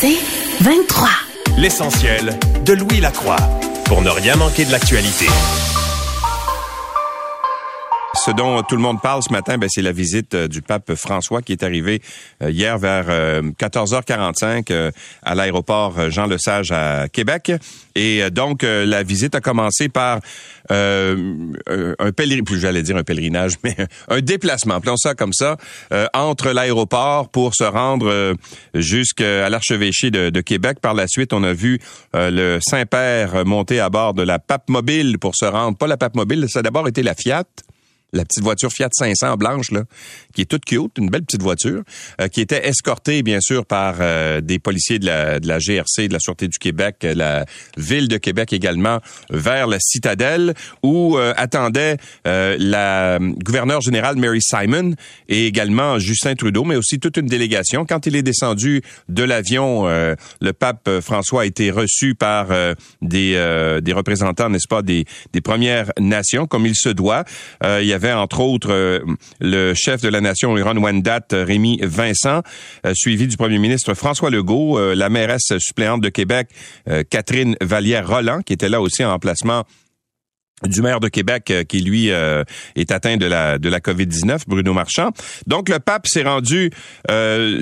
C'est 23. L'essentiel de Louis Lacroix pour ne rien manquer de l'actualité. Ce dont tout le monde parle ce matin, ben, c'est la visite euh, du pape François qui est arrivé euh, hier vers 14h45 euh, à l'aéroport Jean Lesage à Québec. Et donc, la visite a commencé par un pèlerinage, j'allais dire un pèlerinage, mais un déplacement, appelons ça comme ça, entre l'aéroport pour se rendre jusqu'à l'archevêché de, de, Québec. Par la suite, on a vu le Saint-Père monter à bord de la pape mobile pour se rendre, pas la pape mobile, ça a d'abord été la Fiat, la petite voiture Fiat 500 blanche là, qui est toute cute, une belle petite voiture, euh, qui était escortée bien sûr par euh, des policiers de la, de la GRC, de la Sûreté du Québec, euh, la ville de Québec également, vers la citadelle où attendait la gouverneure générale Mary Simon et également Justin Trudeau, mais aussi toute une délégation. Quand il est descendu de l'avion, le pape François a été reçu par des, des représentants, n'est-ce pas, des, des Premières Nations, comme il se doit. Entre autres euh, le chef de la nation Iran Wendat, euh, Rémi Vincent, euh, suivi du premier ministre François Legault, la mairesse suppléante de Québec, Catherine Vallière-Roland, qui était là aussi en emplacement du maire de Québec qui lui est atteint de la de la Covid-19 Bruno Marchand. Donc le pape s'est rendu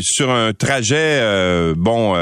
sur un trajet bon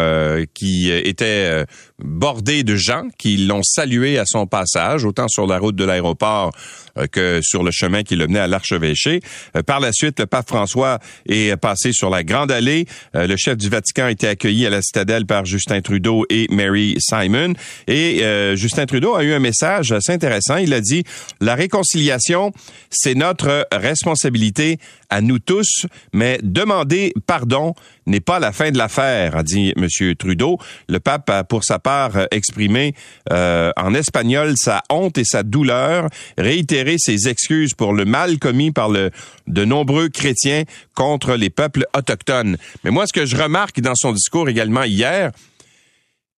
qui était bordé de gens qui l'ont salué à son passage autant sur la route de l'aéroport euh, que sur le chemin qui le menait à l'archevêché. Euh, par la suite, le pape François est passé sur la Grande Allée. Euh, le chef du Vatican a été accueilli à la citadelle par Justin Trudeau et Mary Simon. Et Justin Trudeau a eu un message assez intéressant. Il a dit, la réconciliation, c'est notre responsabilité à nous tous, mais demander pardon n'est pas la fin de l'affaire, a dit M. Trudeau. Le pape a pour sa part exprimé en espagnol sa honte et sa douleur, réitéré ses excuses pour le mal commis par le, de nombreux chrétiens contre les peuples autochtones. Mais moi, ce que je remarque dans son discours également hier,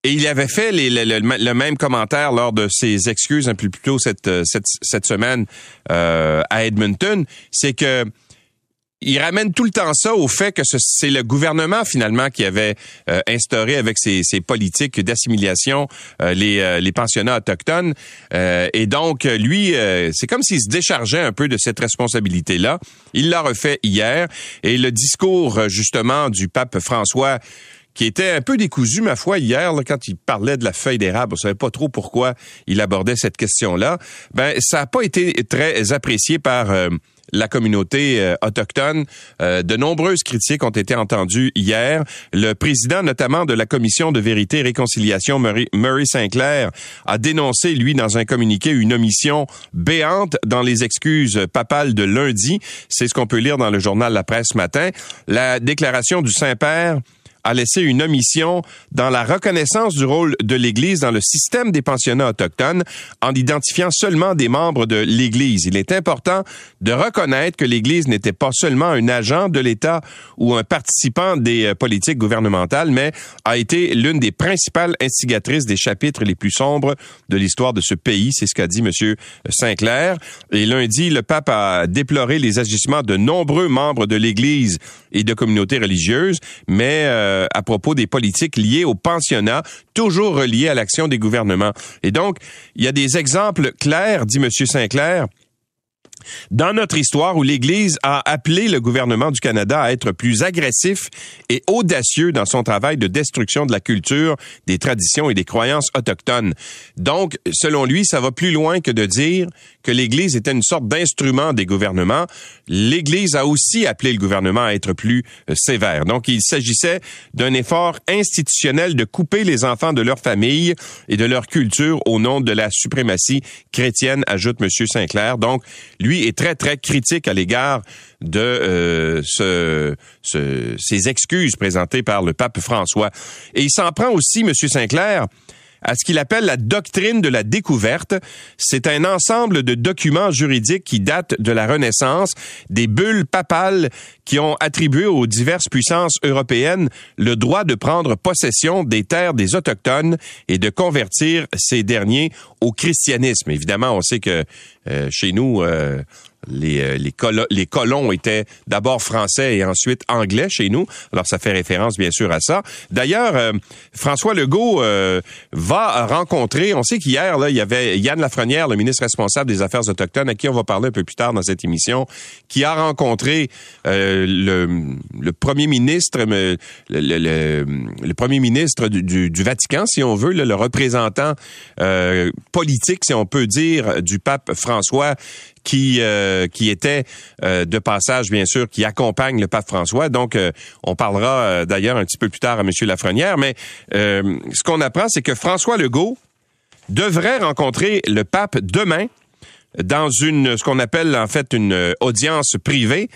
et il avait fait le, même commentaire lors de ses excuses un peu plus tôt cette semaine euh, à Edmonton, c'est que il ramène tout le temps ça au fait que c'est le gouvernement finalement qui avait euh, instauré avec ses, politiques d'assimilation euh, les, euh, les pensionnats autochtones et donc lui c'est comme s'il se déchargeait un peu de cette responsabilité là. Il l'a refait hier et le discours justement du pape François qui était un peu décousu, ma foi, hier, quand il parlait de la feuille d'érable. On savait pas trop pourquoi il abordait cette question-là. Ben, ça n'a pas été très apprécié par la communauté euh, autochtone. Euh, de nombreuses critiques ont été entendues hier. Le président notamment de la commission de vérité et réconciliation, Murray, Sinclair, a dénoncé, lui, dans un communiqué, une omission béante dans les excuses papales de lundi. C'est ce qu'on peut lire dans le journal La Presse ce matin. La déclaration du Saint-Père a laissé une omission dans la reconnaissance du rôle de l'Église dans le système des pensionnats autochtones en identifiant seulement des membres de l'Église. Il est important de reconnaître que l'Église n'était pas seulement un agent de l'État ou un participant des euh, politiques gouvernementales, mais a été l'une des principales instigatrices des chapitres les plus sombres de l'histoire de ce pays. C'est ce qu'a dit M. Sinclair. Et lundi, le pape a déploré les agissements de nombreux membres de l'Église et de communautés religieuses, mais euh, euh, à propos des politiques liées au pensionnat, toujours reliées à l'action des gouvernements. Et donc, il y a des exemples clairs, dit M. Sinclair, dans notre histoire où l'Église a appelé le gouvernement du Canada à être plus agressif et audacieux dans son travail de destruction de la culture, des traditions et des croyances autochtones. Donc, selon lui, ça va plus loin que de dire que l'Église était une sorte d'instrument des gouvernements. L'Église a aussi appelé le gouvernement à être plus euh, sévère. Donc, il s'agissait d'un effort institutionnel de couper les enfants de leur famille et de leur culture au nom de la suprématie chrétienne, ajoute M. Sinclair. Donc, lui est très, très critique à l'égard de euh, ce, ces excuses présentées par le pape François. Et il s'en prend aussi, M. Sinclair, à ce qu'il appelle la doctrine de la découverte. C'est un ensemble de documents juridiques qui datent de la Renaissance, des bulles papales qui ont attribué aux diverses puissances européennes le droit de prendre possession des terres des Autochtones et de convertir ces derniers au christianisme. Évidemment, on sait que euh, chez nous, euh, les, euh, les, colons étaient d'abord français et ensuite anglais chez nous. Alors, ça fait référence, bien sûr, à ça. D'ailleurs, euh, François Legault euh, va rencontrer, on sait qu'hier, il y avait Yann Lafrenière, le ministre responsable des Affaires autochtones, à qui on va parler un peu plus tard dans cette émission, qui a rencontré le, premier ministre, le, premier ministre du, Vatican, si on veut, le représentant politique, si on peut dire, du pape François, qui euh, qui était euh, de passage bien sûr qui accompagne le pape François. Donc euh, on parlera d'ailleurs un petit peu plus tard à monsieur Lafrenière, mais ce qu'on apprend c'est que François Legault devrait rencontrer le pape demain dans une ce qu'on appelle en fait une audience privée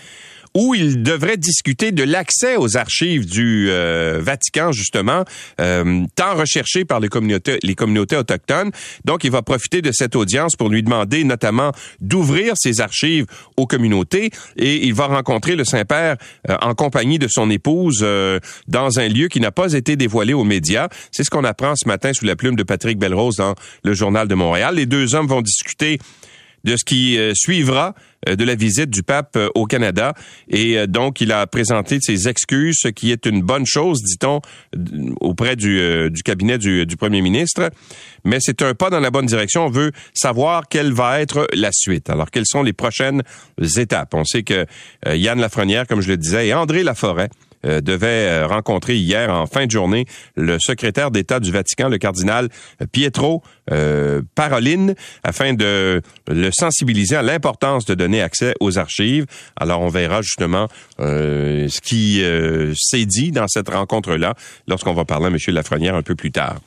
où il devrait discuter de l'accès aux archives du euh, Vatican, justement, euh, tant recherché par les communautés, les communautés autochtones. Donc, il va profiter de cette audience pour lui demander notamment d'ouvrir ses archives aux communautés et il va rencontrer le Saint-Père euh, en compagnie de son épouse dans un lieu qui n'a pas été dévoilé aux médias. C'est ce qu'on apprend ce matin sous la plume de Patrick Belrose dans le Journal de Montréal. Les deux hommes vont discuter de ce qui suivra euh, de la visite du pape euh, au Canada. Et euh, donc, il a présenté ses excuses, ce qui est une bonne chose, dit-on, auprès du, du cabinet du, du, premier ministre. Mais c'est un pas dans la bonne direction. On veut savoir quelle va être la suite. Alors, quelles sont les prochaines étapes? On sait que Yann Lafrenière, comme je le disais, et André Laforêt, euh, devait euh, rencontrer hier en fin de journée le secrétaire d'État du Vatican, le cardinal Pietro euh, afin de le sensibiliser à l'importance de donner accès aux archives. Alors on verra justement ce qui s'est dit dans cette rencontre-là lorsqu'on va parler à M. Lafrenière un peu plus tard.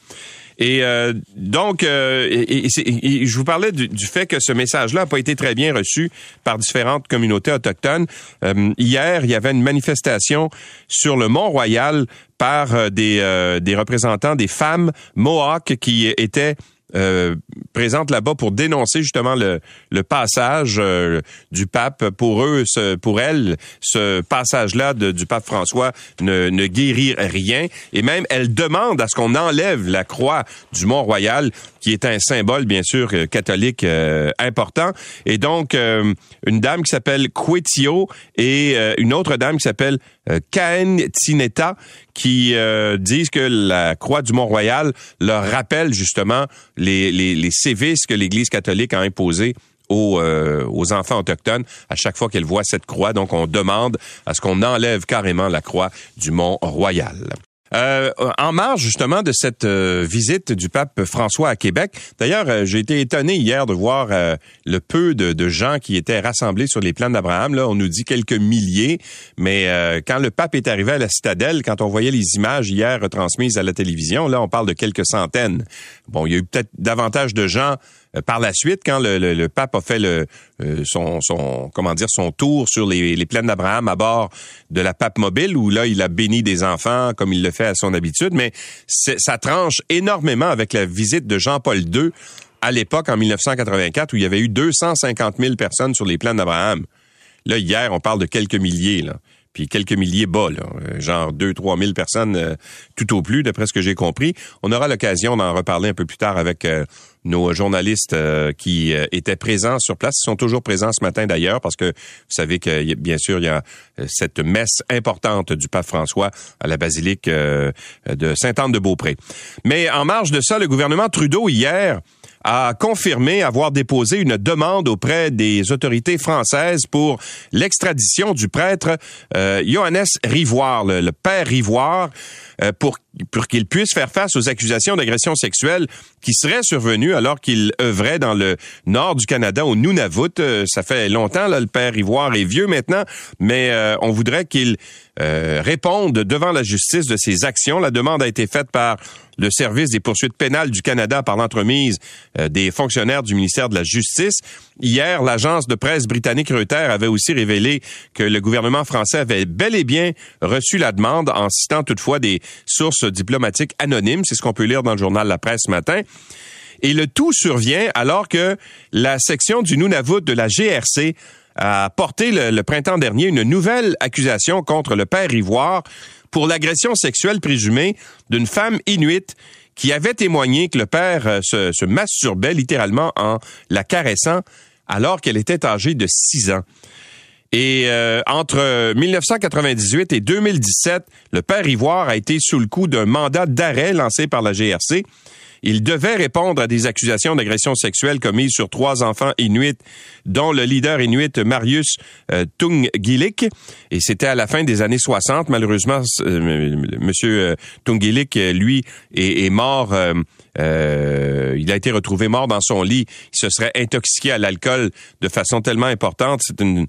Et euh, donc, euh, je vous parlais du, fait que ce message-là n'a pas été très bien reçu par différentes communautés autochtones. Euh, hier, il y avait une manifestation sur le Mont-Royal par des, des représentants des femmes Mohawks qui étaient euh, présente là-bas pour dénoncer justement le, le passage euh, du pape. Pour eux, ce, pour elles, ce passage-là du pape François ne, ne guérit rien. Et même, elle demande à ce qu'on enlève la croix du Mont-Royal, qui est un symbole, bien sûr, euh, catholique important. Et donc, une dame qui s'appelle Quetio et une autre dame qui s'appelle Caen Tineta, qui disent que la croix du Mont-Royal leur rappelle justement les, les, les sévices que l'Église catholique a imposés aux, euh, aux, enfants autochtones à chaque fois qu'elle voit cette croix. Donc, on demande à ce qu'on enlève carrément la croix du Mont Royal. Euh, en marge justement de cette euh, visite du pape François à Québec, d'ailleurs, euh, j'ai été étonné hier de voir le peu de, gens qui étaient rassemblés sur les plans d'Abraham. Là, on nous dit quelques milliers, mais quand le pape est arrivé à la citadelle, quand on voyait les images hier retransmises à la télévision, là, on parle de quelques centaines. Bon, il y a eu peut-être davantage de gens par la suite, quand le, pape a fait euh, son, son, comment dire, son tour sur les, plaines d'Abraham à bord de la pape mobile, où là, il a béni des enfants comme il le fait à son habitude, mais ça tranche énormément avec la visite de Jean-Paul II à l'époque, en 1984, où il y avait eu 250 000 personnes sur les plaines d'Abraham. Là, hier, on parle de quelques milliers. Puis quelques milliers bas, là, euh, genre 2-3 000 personnes tout au plus, d'après ce que j'ai compris. On aura l'occasion d'en reparler un peu plus tard avec nos journalistes euh, qui euh, étaient présents sur place. Sont toujours présents ce matin d'ailleurs parce que vous savez que bien sûr il y a euh, cette messe importante du pape François à la basilique de Sainte-Anne-de-Beaupré. Mais en marge de ça, le gouvernement Trudeau hier a confirmé avoir déposé une demande auprès des autorités françaises pour l'extradition du prêtre Johannes Rivoire, le, père Rivoire, pour pour qu'il puisse faire face aux accusations d'agression sexuelle qui seraient survenues alors qu'il œuvrait dans le nord du Canada, au Nunavut. Euh, ça fait longtemps, là, le père Ivoire est vieux maintenant, mais euh, on voudrait qu'il euh, réponde devant la justice de ses actions. La demande a été faite par le service des poursuites pénales du Canada par l'entremise des fonctionnaires du ministère de la Justice. Hier, l'agence de presse britannique Reuters avait aussi révélé que le gouvernement français avait bel et bien reçu la demande en citant toutefois des sources diplomatique anonyme. C'est ce qu'on peut lire dans le journal La Presse ce matin. Et le tout survient alors que la section du Nunavut de la GRC a porté le, printemps dernier une nouvelle accusation contre le père Ivoire pour l'agression sexuelle présumée d'une femme inuite qui avait témoigné que le père euh, se, se masturbait littéralement en la caressant alors qu'elle était âgée de 6 ans. Et euh, entre 1998 et 2017, le père Ivoire a été sous le coup d'un mandat d'arrêt lancé par la GRC. Il devait répondre à des accusations d'agression sexuelle commises sur trois enfants inuits, dont le leader inuit Marius euh, Tungilik. Et c'était à la fin des années 60. Malheureusement, euh, Monsieur euh, Tungilik, lui, est, mort. Euh, il a été retrouvé mort dans son lit. Il se serait intoxiqué à l'alcool de façon tellement importante. C'est une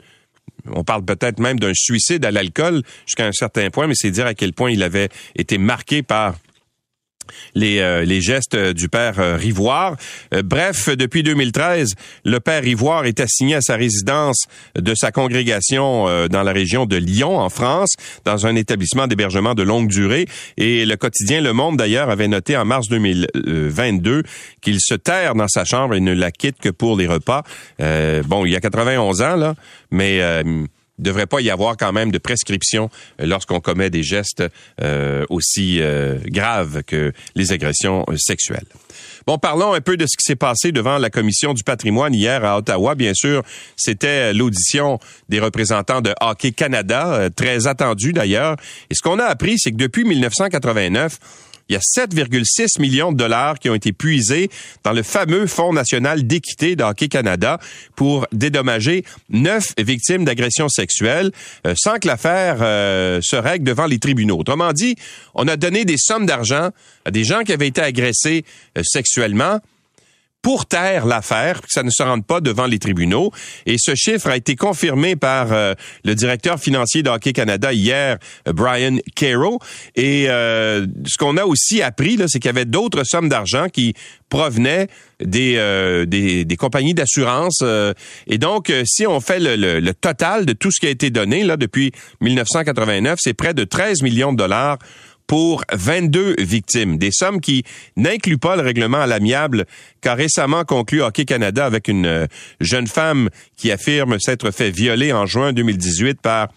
on parle peut-être même d'un suicide à l'alcool jusqu'à un certain point, mais c'est dire à quel point il avait été marqué par les, euh, les gestes du père euh, Rivoire. Euh, bref, depuis 2013, le père Rivoire est assigné à sa résidence de sa congrégation dans la région de Lyon, en France, dans un établissement d'hébergement de longue durée. Et le quotidien Le Monde, d'ailleurs, avait noté en mars 2022 qu'il se terre dans sa chambre et ne la quitte que pour les repas. bon, il y a 91 ans, là, mais ne devrait pas y avoir quand même de prescription euh, lorsqu'on commet des gestes euh, aussi euh, graves que les agressions sexuelles. Bon, parlons un peu de ce qui s'est passé devant la commission du patrimoine hier à Ottawa. Bien sûr, c'était l'audition des représentants de Hockey Canada, très attendue d'ailleurs. Et ce qu'on a appris, c'est que depuis 1989, il y a 7,6 millions de dollars qui ont été puisés dans le fameux Fonds national d'équité d'Hockey Canada pour dédommager neuf victimes d'agressions sexuelles euh, sans que l'affaire euh, se règle devant les tribunaux. Autrement dit, on a donné des sommes d'argent à des gens qui avaient été agressés euh, sexuellement pour taire l'affaire, que ça ne se rende pas devant les tribunaux. Et ce chiffre a été confirmé par euh, le directeur financier d'Hockey Canada hier, euh, Brian Caro. Et euh, ce qu'on a aussi appris, c'est qu'il y avait d'autres sommes d'argent qui provenaient des, compagnies d'assurance. et donc, si on fait le, total de tout ce qui a été donné là depuis 1989, c'est près de 13 millions de dollars pour 22 victimes. Des sommes qui n'incluent pas le règlement à l'amiable qu'a récemment conclu Hockey Canada avec une euh, jeune femme qui affirme s'être fait violer en juin 2018 par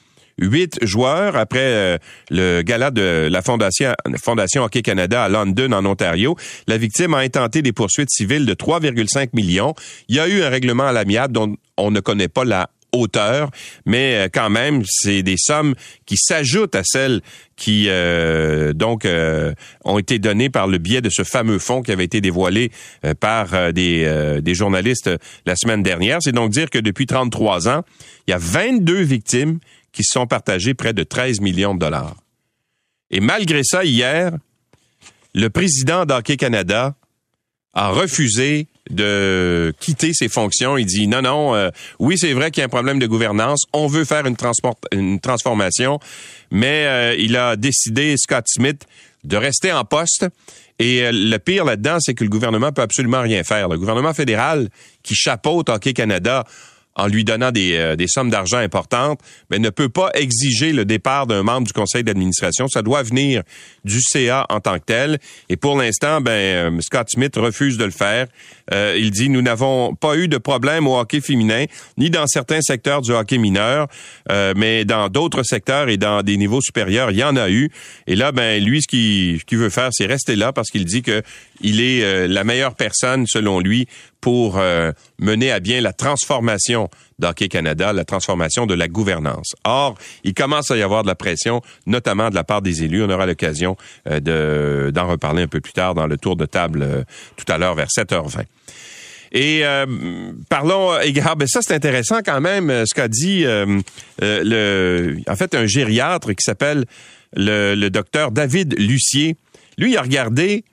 huit joueurs après euh, le gala de la Fondation, Fondation Hockey Canada à London, en Ontario. La victime a intenté des poursuites civiles de 3,5 millions. Il y a eu un règlement à l'amiable dont on ne connaît pas la hauteur, mais euh, quand même, c'est des sommes qui s'ajoutent à celles qui euh, euh, ont été données par le biais de ce fameux fonds qui avait été dévoilé par des, journalistes la semaine dernière. C'est donc dire que depuis 33 ans, il y a 22 victimes qui sont partagées près de 13 millions de dollars. Et malgré ça, hier, le président d'Hockey Canada a refusé de quitter ses fonctions. Il dit non, non, euh, oui, c'est vrai qu'il y a un problème de gouvernance. On veut faire une, une transformation, mais euh, il a décidé, Scott Smith, de rester en poste. Et euh, le pire là-dedans, c'est que le gouvernement peut absolument rien faire. Le gouvernement fédéral qui chapeaute Hockey Canada en lui donnant des, euh, des sommes d'argent importantes, mais ne peut pas exiger le départ d'un membre du conseil d'administration. Ça doit venir du CA en tant que tel. Et pour l'instant, ben euh, Scott Smith refuse de le faire. Euh, il dit nous n'avons pas eu de problème au hockey féminin, ni dans certains secteurs du hockey mineur, mais dans d'autres secteurs et dans des niveaux supérieurs, il y en a eu. Et là, ben lui, ce qu'il veut faire, c'est rester là parce qu'il dit que il est la meilleure personne, selon lui, pour euh, mener à bien la transformation d'Hockey Canada, la transformation de la gouvernance. Or, il commence à y avoir de la pression, notamment de la part des élus. On aura l'occasion euh, d'en reparler un peu plus tard dans le tour de table euh, tout à l'heure vers 7h20. Et parlons égard, ben ça c'est intéressant quand même ce qu'a dit le, en fait un gériatre qui s'appelle le, le docteur David Lucier. Lui, il a regardé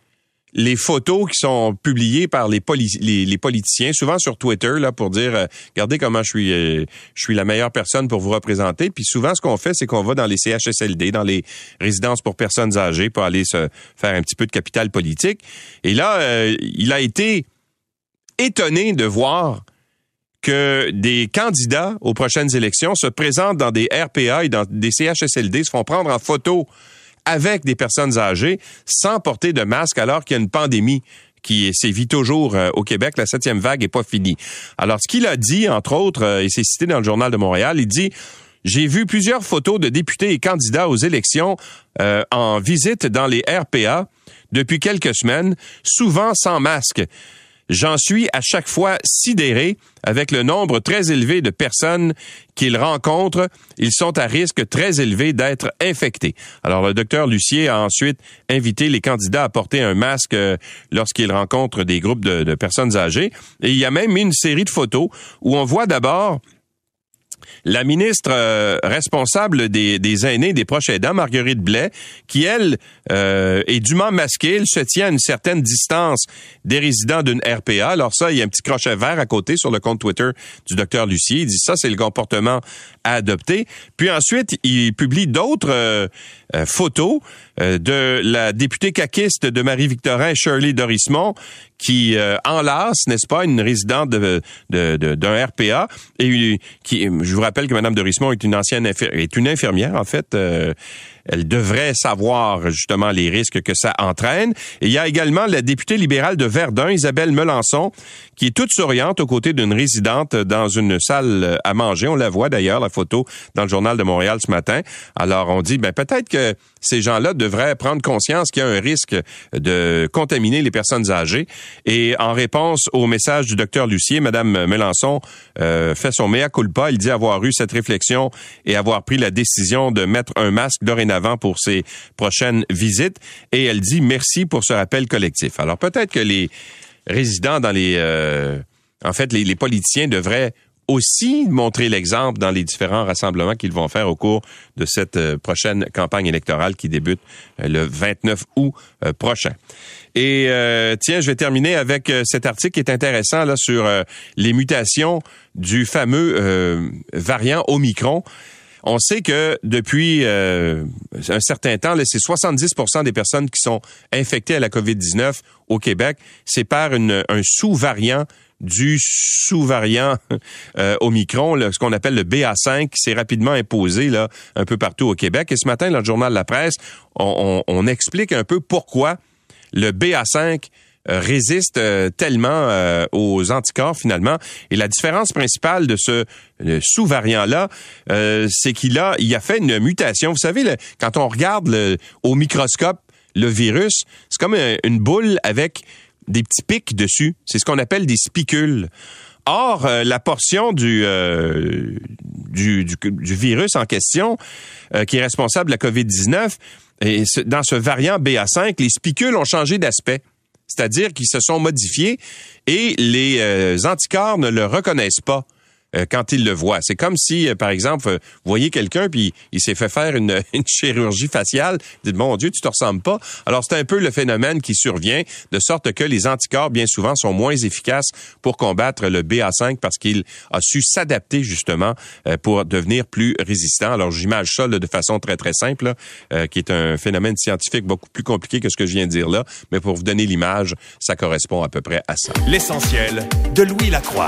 les photos qui sont publiées par les, politiciens, souvent sur Twitter, là, pour dire euh, regardez comment je suis euh, je suis la meilleure personne pour vous représenter. Puis souvent, ce qu'on fait, c'est qu'on va dans les CHSLD, dans les résidences pour personnes âgées, pour aller se faire un petit peu de capital politique. Et là, euh, il a été étonné de voir que des candidats aux prochaines élections se présentent dans des RPA et dans des CHSLD, se font prendre en photo avec des personnes âgées sans porter de masque alors qu'il y a une pandémie qui sévit toujours euh, au Québec. La septième vague est pas finie. Alors, ce qu'il a dit, entre autres, euh, et c'est cité dans le Journal de Montréal, il dit... J'ai vu plusieurs photos de députés et candidats aux élections euh, en visite dans les RPA depuis quelques semaines, souvent sans masque. J'en suis à chaque fois sidéré avec le nombre très élevé de personnes qu'ils rencontrent. Ils sont à risque très élevé d'être infectés. Alors, le docteur Lucier a ensuite invité les candidats à porter un masque euh, lorsqu'ils rencontrent des groupes de, personnes âgées. Et il y a même une série de photos où on voit d'abord la ministre euh, responsable des, des, aînés, des proches aidants, Marguerite Blais, qui, elle, euh, est dûment masquée. Elle se tient à une certaine distance des résidents d'une RPA. Alors ça, il y a un petit crochet vert à côté sur le compte Twitter du docteur Lucier. Il dit ça, c'est le comportement à adopter. Puis ensuite, il publie d'autres euh, photos de la députée caquiste de Marie-Victorin, Shirley Dorismont, qui enlace, n'est-ce pas, une résidente de, d'un RPA et je vous rappelle que Mme de Rismont est une ancienne est une infirmière, en fait. Euh, elle devrait savoir justement les risques que ça entraîne. Il y a également la députée libérale de Verdun, Isabelle Melançon, qui est toute souriante aux côtés d'une résidente dans une salle à manger. On la voit d'ailleurs, la photo, dans le journal de Montréal ce matin. Alors on dit, ben peut-être que ces gens-là devraient prendre conscience qu'il y a un risque de contaminer les personnes âgées. Et en réponse au message du docteur Lucier, Madame Melançon euh, fait son mea culpa. Il dit avoir eu cette réflexion et avoir pris la décision de mettre un masque dorénavant avant pour ses prochaines visites et elle dit merci pour ce rappel collectif. Alors peut-être que les résidents dans les euh, en fait les, politiciens devraient aussi montrer l'exemple dans les différents rassemblements qu'ils vont faire au cours de cette euh, prochaine campagne électorale qui débute euh, le 29 août prochain. Et tiens, je vais terminer avec cet article qui est intéressant là sur les mutations du fameux variant Omicron. On sait que depuis euh, un certain temps, c'est 70% des personnes qui sont infectées à la COVID-19 au Québec. C'est par un sous-variant du sous-variant euh, Omicron, ce qu'on appelle le BA5, qui s'est rapidement imposé là un peu partout au Québec. Et ce matin, dans le journal de la presse, on, explique un peu pourquoi le BA5 euh, résiste euh, tellement aux anticorps finalement. Et la différence principale de ce sous-variant-là, c'est qu'il a, il a fait une mutation. Vous savez, quand on regarde au microscope le virus, c'est comme une boule avec des petits pics dessus. C'est ce qu'on appelle des spicules. Or, la portion du, du, du, virus en question, qui est responsable de la COVID-19, et dans ce variant BA5, les spicules ont changé d'aspect c'est-à-dire qu'ils se sont modifiés et les euh, anticorps ne le reconnaissent pas. Euh, quand il le voit. C'est comme si, euh, par exemple, vous voyez quelqu'un puis il s'est fait faire une, chirurgie faciale. Dites mon Dieu, tu te ressembles pas. Alors c'est un peu le phénomène qui survient, de sorte que les anticorps bien souvent sont moins efficaces pour combattre le BA5 parce qu'il a su s'adapter justement euh, pour devenir plus résistant. Alors j'imagine ça de façon très très simple, qui est un phénomène scientifique beaucoup plus compliqué que ce que je viens de dire là, mais pour vous donner l'image, ça correspond à peu près à ça. L'essentiel de Louis Lacroix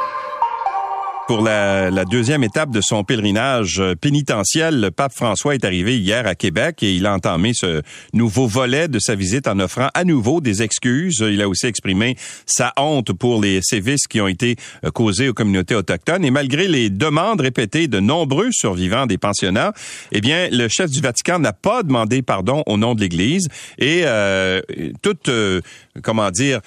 pour la, deuxième étape de son pèlerinage euh, pénitentiel, le pape François est arrivé hier à Québec et il a entamé ce nouveau volet de sa visite en offrant à nouveau des excuses. Il a aussi exprimé sa honte pour les sévices qui ont été euh, causés aux communautés autochtones et malgré les demandes répétées de nombreux survivants des pensionnats, eh bien, le chef du Vatican n'a pas demandé pardon au nom de l'Église et euh, toute, euh, comment dire,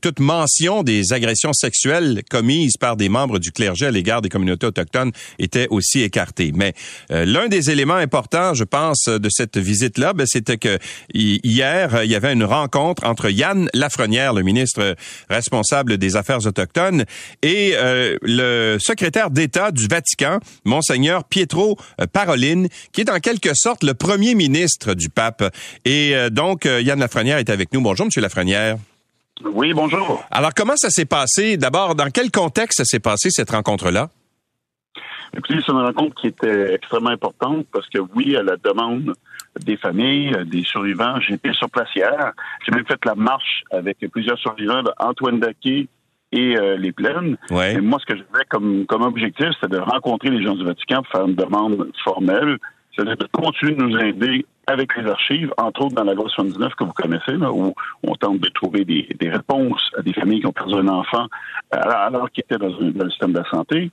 toute mention des agressions sexuelles commises par des membres du clergé à l'égard des communautés autochtones était aussi écarté. Mais euh, l'un des éléments importants, je pense, de cette visite-là, ben, c'était que hier, il y avait une rencontre entre Yann Lafrenière, le ministre responsable des Affaires autochtones, et euh, le secrétaire d'État du Vatican, monseigneur Pietro Paroline, qui est en quelque sorte le premier ministre du pape. Et euh, donc, Yann Lafrenière est avec nous. Bonjour, Monsieur Lafrenière. Oui, bonjour. Alors, comment ça s'est passé? D'abord, dans quel contexte ça s'est passé, cette rencontre-là? Écoutez, c'est une rencontre qui était extrêmement importante parce que, oui, à la demande des familles, des survivants, j'ai été sur place hier. J'ai même fait la marche avec plusieurs survivants, Antoine Daquet et euh, les Plaines. Ouais. Et moi, ce que j'avais comme, comme objectif, c'était de rencontrer les gens du Vatican pour faire une demande formelle, c'est-à-dire de continuer de nous aider avec les archives, entre autres dans la loi 79 que vous connaissez, là, où on tente de trouver des, réponses à des familles qui ont perdu un enfant alors qu'ils étaient dans, dans, le système de la santé.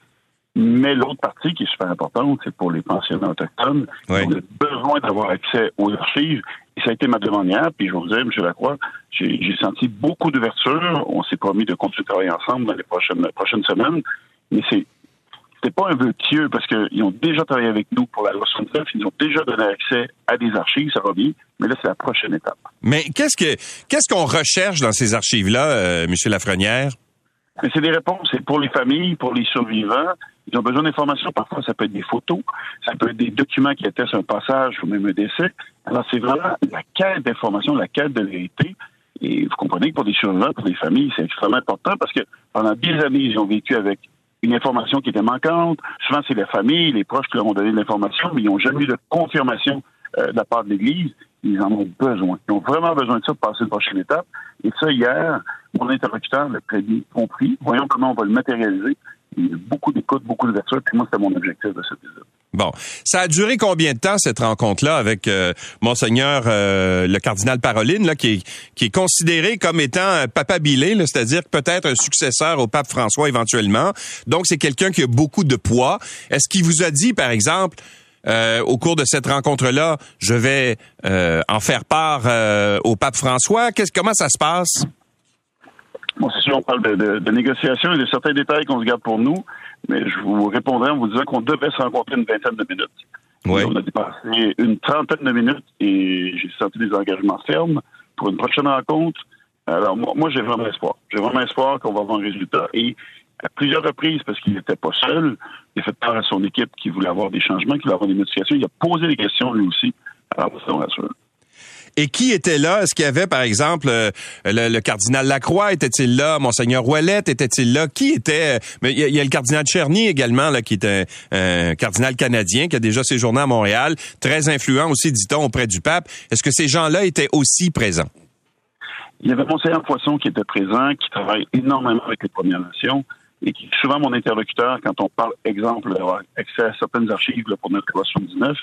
Mais l'autre partie qui est super importante, c'est pour les pensionnats autochtones. Oui. On a besoin d'avoir accès aux archives. Et ça a été ma demande hier. Puis je vous dire, M. Lacroix, j'ai senti beaucoup d'ouverture. On s'est promis de continuer à travailler ensemble dans les prochaines, prochaines semaines. Mais c'est c'est pas un vœu pieux parce qu'ils ont déjà travaillé avec nous pour la loi 69, ils ont déjà donné accès à des archives, ça va bien, mais là, c'est la prochaine étape. Mais qu'est-ce que qu'est-ce qu'on recherche dans ces archives-là, euh, M. Lafrenière? C'est des réponses, c'est pour les familles, pour les survivants. Ils ont besoin d'informations. Parfois, ça peut être des photos, ça peut être des documents qui attestent un passage ou même un décès. Alors, c'est vraiment la quête d'information, la quête de vérité. Et vous comprenez que pour des survivants, pour les familles, c'est extrêmement important parce que pendant des années, ils ont vécu avec une information qui était manquante. Souvent, c'est la famille, les proches qui leur ont donné de l'information, mais ils n'ont jamais eu de confirmation euh, de la part de l'Église. Ils en ont besoin. Ils ont vraiment besoin de ça pour passer une prochaine étape. Et ça, hier, mon interlocuteur l'a très bien compris. Voyons comment on va le matérialiser. Il y a beaucoup d'écoute, beaucoup d'ouverture, puis moi, c'était mon objectif de cette visite. Bon, ça a duré combien de temps cette rencontre-là avec euh, monseigneur euh, le cardinal Paroline, là, qui est, considéré comme étant un papa bilé, c'est-à-dire peut-être un successeur au pape François éventuellement. Donc c'est quelqu'un qui a beaucoup de poids. Est-ce qu'il vous a dit, par exemple, euh, au cours de cette rencontre-là, je vais en faire part au pape François? Qu'est-ce comment ça se passe? On parle de, de, de négociations et de certains détails qu'on se garde pour nous. Mais je vous répondrai en vous disant qu'on devait se rencontrer une vingtaine de minutes. On a dépassé une trentaine de minutes et j'ai senti des engagements fermes pour une prochaine rencontre. Alors, moi, j'ai vraiment espoir. J'ai vraiment espoir qu'on va avoir un résultat. Et à plusieurs reprises, parce qu'il n'était pas seul, il a fait part à son équipe qui voulait avoir des changements, qui voulait avoir des modifications. Il a posé des questions lui aussi. Alors, ça me rassure. Et qui était là? Est-ce qu'il y avait, par exemple, euh, le, cardinal Lacroix? Était-il là? Monseigneur Ouellette? Était-il là? Qui était? Mais il y, a le cardinal Cherny également, là, qui est un, cardinal canadien qui a déjà séjourné à Montréal, très influent aussi, dit-on, auprès du pape. Est-ce que ces gens-là étaient aussi présents? Il y avait Monseigneur Poisson qui était présent, qui travaille énormément avec les Premières Nations et qui est souvent mon interlocuteur quand on parle, exemple, d'avoir accès à certaines archives pour notre loi 79.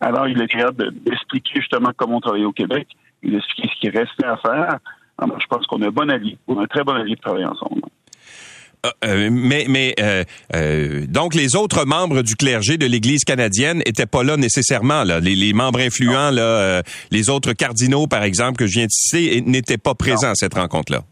Alors, il est capable d'expliquer justement comment on travaillait au Québec, il expliquer ce qui restait à faire. Alors, je pense qu'on a un bon avis, on a un très bon avis de travailler ensemble. Euh, euh, mais mais euh, donc les autres membres du clergé de l'Église canadienne étaient pas là nécessairement là. Les, membres influents là, les autres cardinaux par exemple que je viens de citer n'étaient pas présents à cette rencontre là.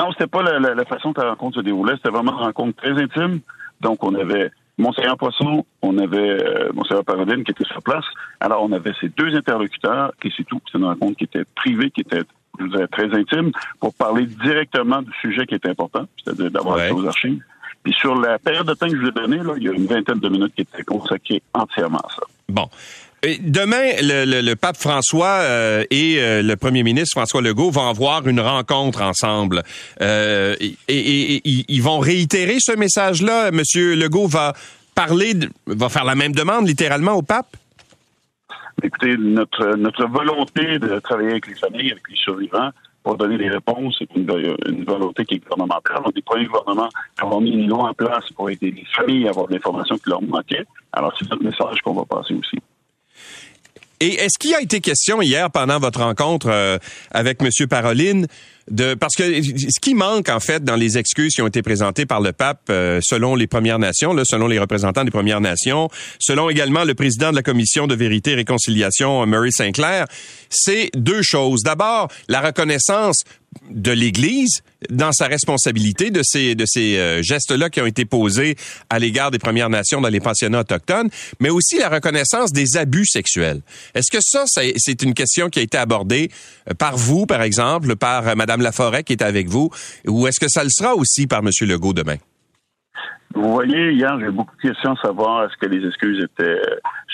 Non, c'était pas la, façon que la rencontre se déroulait. C'était vraiment une rencontre très intime. Donc, on avait Monseigneur Poisson, on avait euh, Monseigneur Paradine qui était sur place. Alors, on avait ces deux interlocuteurs, et c'est tout. C'était une rencontre qui était privée, qui était, je vous très intime, pour parler directement du sujet qui était important, c'est-à-dire d'avoir accès aux archives. Puis sur la période de temps que je vous ai donnée, il y a une vingtaine de minutes qui étaient consacrées entièrement à ça. Bon. Demain, le, pape François euh, et euh, le premier ministre François Legault vont avoir une rencontre ensemble. Euh, et, ils vont réitérer ce message-là. Monsieur Legault va parler, va faire la même demande littéralement au pape? Écoutez, notre, volonté de travailler avec les familles, avec les survivants, pour donner des réponses, c'est une, volonté qui est gouvernementale. On est des premiers gouvernements qui ont mis une loi en place pour aider les familles à avoir l'information qui leur manquait. Alors, c'est notre message qu'on va passer aussi. Et est-ce qu'il a été question hier pendant votre rencontre euh, avec M. Paroline de parce que ce qui manque en fait dans les excuses qui ont été présentées par le pape euh, selon les Premières Nations, là, selon les représentants des Premières Nations, selon également le président de la commission de vérité et réconciliation Murray Sinclair, c'est deux choses. D'abord, la reconnaissance de l'Église dans sa responsabilité de ces de ces euh, gestes-là qui ont été posés à l'égard des Premières Nations dans les pensionnats autochtones, mais aussi la reconnaissance des abus sexuels. Est-ce que ça, c'est une question qui a été abordée euh, par vous, par exemple, par euh, Madame Laforêt qui est avec vous, ou est-ce que ça le sera aussi par Monsieur Legault demain? Vous voyez, hier, j'ai beaucoup de questions à savoir est-ce que les excuses étaient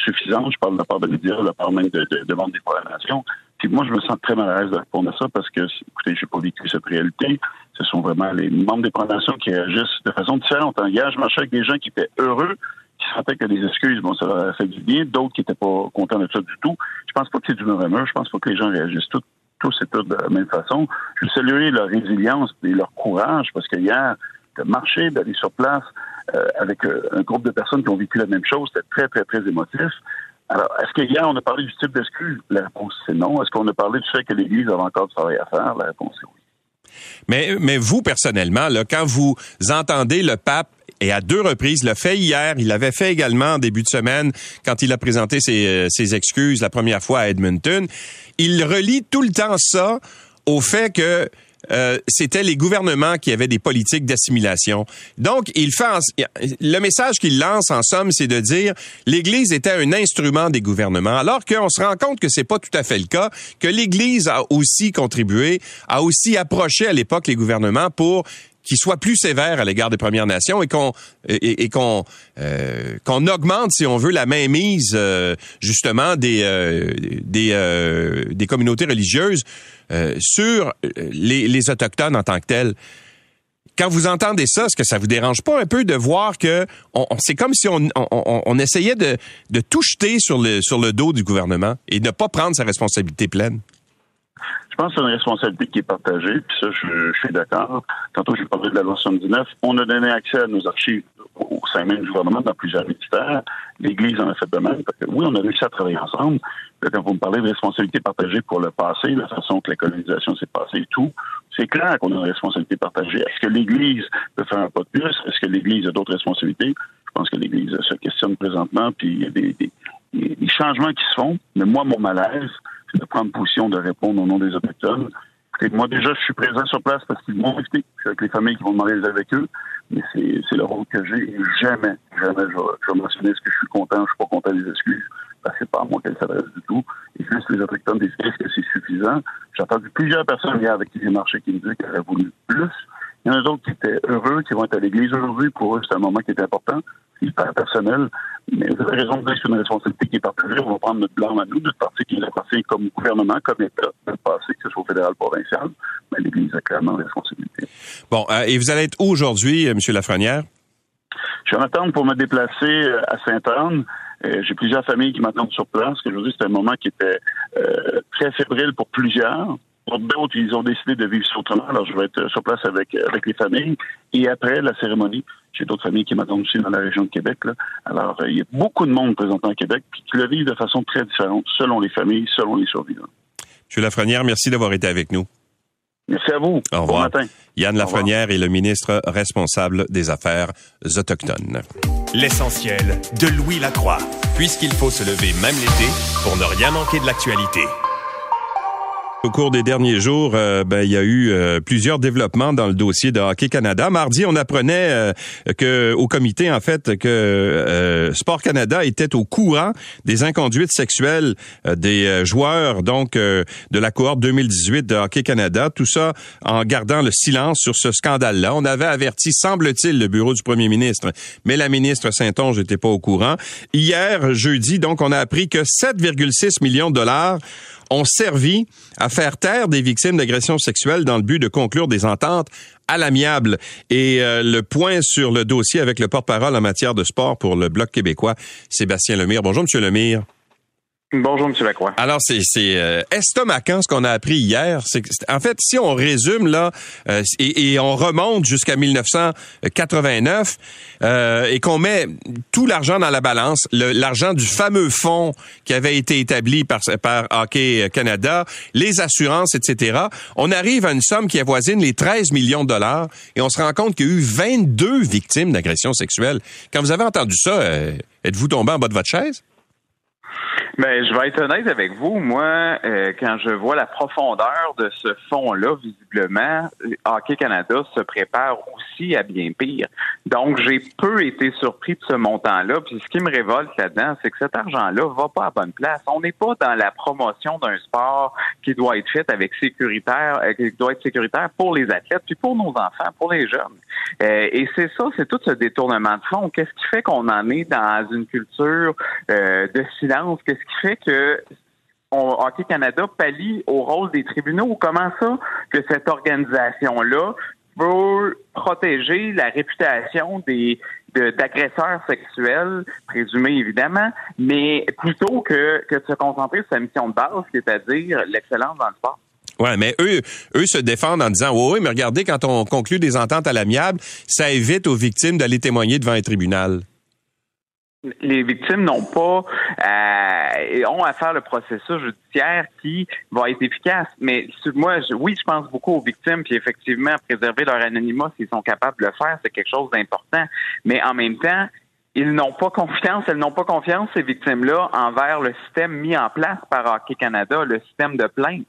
suffisantes? Je parle de la part de médias, de la part même de, de, de des Nations. Puis moi, je me sens très mal à l'aise de répondre à ça parce que, écoutez, j'ai pas vécu cette réalité. Ce sont vraiment les membres des Nations qui agissent de façon différente. Hier, je marchais avec des gens qui étaient heureux, qui sentaient que des excuses, bon, ça leur a fait du bien, d'autres qui étaient pas contents de ça du tout. Je pense pas que c'est du mur Je pense pas que les gens réagissent tous, tous et toutes de la même façon. Je veux saluer leur résilience et leur courage parce que hier, de marcher, d'aller sur place euh, avec euh, un groupe de personnes qui ont vécu la même chose, c'était très, très, très émotif. Alors, est-ce que hier, on a parlé du type d'excuse? La réponse, c'est non. Est-ce qu'on a parlé du fait que l'Église avait encore du travail à faire? La réponse, c'est oui. Mais, mais vous, personnellement, là, quand vous entendez le pape et à deux reprises, le fait hier, il l'avait fait également en début de semaine quand il a présenté ses, euh, ses excuses la première fois à Edmonton. Il relie tout le temps ça au fait que euh, c'était les gouvernements qui avaient des politiques d'assimilation. Donc, il fait le message qu'il lance en somme, c'est de dire l'Église était un instrument des gouvernements, alors qu'on se rend compte que c'est pas tout à fait le cas, que l'Église a aussi contribué, a aussi approché à l'époque les gouvernements pour qu'ils soient plus sévères à l'égard des Premières Nations et qu'on euh, qu'on augmente, si on veut, la mainmise euh, justement des des des communautés religieuses euh, sur les, autochtones en tant que tels. Quand vous entendez ça, est-ce que ça vous dérange pas un peu de voir que c'est comme si on, essayait de, de, tout jeter sur le, sur le dos du gouvernement et ne pas prendre sa responsabilité pleine? Je pense que c'est une responsabilité qui est partagée, puis ça, je, suis d'accord. Tantôt, j'ai parlé de la loi 79. On a donné accès à nos archives au sein même du gouvernement dans plusieurs ministères. L'Église en a fait de même. Oui, on a réussi à travailler ensemble. Quand vous me parlez de responsabilité partagée pour le passé, la façon que la colonisation s'est passée et tout, c'est clair qu'on a une responsabilité partagée. Est-ce que l'Église peut faire un pas de plus? Est-ce que l'Église a d'autres responsabilités? Je pense que l'Église se questionne présentement, puis il y a des, des, des changements qui se font. Mais moi, mon malaise, c'est de prendre position, de répondre au nom des Autochtones moi, déjà, je suis présent sur place parce qu'ils m'ont invité. Je suis avec les familles qui vont demander avec eux. Mais c'est le rôle que j'ai. Et jamais, jamais, je, je vais mentionner ce que je suis content, je suis pas content des excuses. Parce que c'est pas à moi qu'elles s'adressent du tout. Et juste les Autochtones disent est-ce que c'est suffisant? J'ai entendu plusieurs personnes hier avec qui j'ai marché qui me disaient qu'elles auraient voulu plus. Il y en a d'autres qui étaient heureux, qui vont être à l'église aujourd'hui. Pour eux, c'est un moment qui est important. Hyper personnel. Mais vous avez raison de dire que c'est une responsabilité qui est partagée. On va prendre notre blanc à nous, notre parti qui nous appartient comme gouvernement, comme État, notre passé, que ce soit fédéral, provincial. Mais l'Église a clairement une responsabilité. Bon, euh, et vous allez être où aujourd'hui, euh, M. Lafrenière? Je suis en attente pour me déplacer euh, à Sainte-Anne. J'ai plusieurs familles qui m'attendent sur place. Aujourd'hui, c'est un moment qui était très fébrile pour plusieurs. Pour d'autres, ils ont décidé de vivre ça autrement. Alors, je vais être sur place avec, avec les familles. Et après la cérémonie, j'ai d'autres familles qui m'attendent aussi dans la région de Québec. Là. Alors, euh, il y a beaucoup de monde présentement à Québec qui le vivent de façon très différente, selon les familles, selon les survivants. M. Lafrenière, merci d'avoir été avec nous. Merci à vous. Au revoir. Bon matin. Yann Lafrenière est le ministre responsable des Affaires autochtones. L'essentiel de Louis Lacroix, puisqu'il faut se lever même l'été pour ne rien manquer de l'actualité. Au cours des derniers jours, euh, ben, il y a eu euh, plusieurs développements dans le dossier de Hockey Canada. Mardi, on apprenait euh, que au comité, en fait, que Sport Canada était au courant des inconduites sexuelles des joueurs, donc de la cohorte 2018 de Hockey Canada. Tout ça en gardant le silence sur ce scandale-là. On avait averti, semble-t-il, le bureau du premier ministre, mais la ministre Saint-Onge n'était pas au courant. Hier, jeudi, donc, on a appris que 7,6 millions de dollars ont servi à faire taire des victimes d'agressions sexuelles dans le but de conclure des ententes à l'amiable. Et euh, le point sur le dossier avec le porte-parole en matière de sport pour le Bloc québécois, Sébastien Lemire. Bonjour, Monsieur Lemire. Bonjour, M. Lacroix. Alors, c'est euh, estomacant ce qu'on a appris hier. C'est en fait, si on résume là euh, et, on remonte jusqu'à 1989 euh, et qu'on met tout l'argent dans la balance, l'argent du fameux fonds qui avait été établi par, par Hockey Canada, les assurances, etc., on arrive à une somme qui avoisine les 13 millions de dollars et on se rend compte qu'il y a eu 22 victimes d'agressions sexuelles. Quand vous avez entendu ça, euh, êtes-vous tombé en bas de votre chaise? Mais je vais être honnête avec vous. Moi, euh, quand je vois la profondeur de ce fonds-là, visiblement, Hockey Canada se prépare aussi à bien pire. Donc, j'ai peu été surpris de ce montant-là. Puis, ce qui me révolte là-dedans, c'est que cet argent-là va pas à bonne place. On n'est pas dans la promotion d'un sport qui doit être fait avec sécuritaire, euh, qui doit être sécuritaire pour les athlètes, puis pour nos enfants, pour les jeunes. Euh, et c'est ça, c'est tout ce détournement de fonds. Qu'est-ce qui fait qu'on en est dans une culture de silence? Qui fait que Hockey Canada pallie au rôle des tribunaux. Comment ça que cette organisation-là veut protéger la réputation des d'agresseurs sexuels, présumés évidemment, mais plutôt que, que de se concentrer sur sa mission de base, c'est-à-dire l'excellence dans le sport? Ouais, mais eux, eux se défendent en disant, oui, oui, mais regardez, quand on conclut des ententes à l'amiable, ça évite aux victimes d'aller témoigner devant un tribunal. Les victimes n'ont pas euh, ont à faire le processus judiciaire qui va être efficace. Mais moi, oui, je pense beaucoup aux victimes, puis effectivement, préserver leur anonymat s'ils sont capables de le faire, c'est quelque chose d'important. Mais en même temps, ils n'ont pas confiance, elles n'ont pas confiance, ces victimes-là, envers le système mis en place par Hockey Canada, le système de plainte.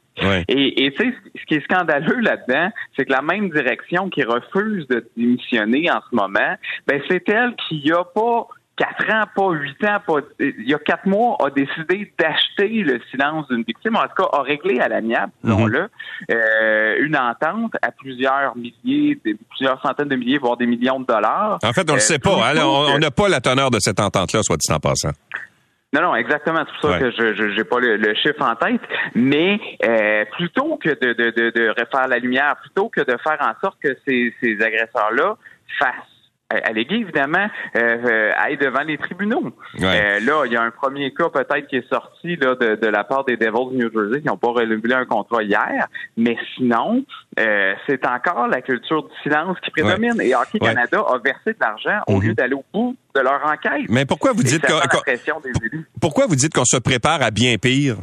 Et, et tu sais, ce qui est scandaleux là-dedans, c'est que la même direction qui refuse de démissionner en ce moment, ben c'est elle qui a pas quatre ans, pas huit ans, pas il y a quatre mois, a décidé d'acheter le silence d'une victime, en tout cas a réglé à l'amiable, mhm. disons-le, euh, une entente à plusieurs milliers, plusieurs centaines de milliers, voire des millions de dollars. En fait, on ne le sait pas. Hein, on n'a pas la teneur de cette entente-là, soit dit en passant. Non, non, exactement. C'est pour ça que je n'ai pas le, chiffre en tête. Mais euh, plutôt que de, de, de, de refaire la lumière, plutôt que de faire en sorte que ces, ces agresseurs-là fassent alléguer, évidemment, euh, euh, aille devant les tribunaux. Euh, là, il y a un premier cas peut-être qui est sorti là, de, de, la part des Devils de New Jersey qui n'ont pas relevé un contrat hier, mais sinon, euh, c'est encore la culture du silence qui prédomine. Et Hockey Canada a versé de l'argent au lieu mhm. d'aller au bout de leur enquête. Mais pourquoi vous dites pourquoi vous dites qu'on se prépare à bien pire?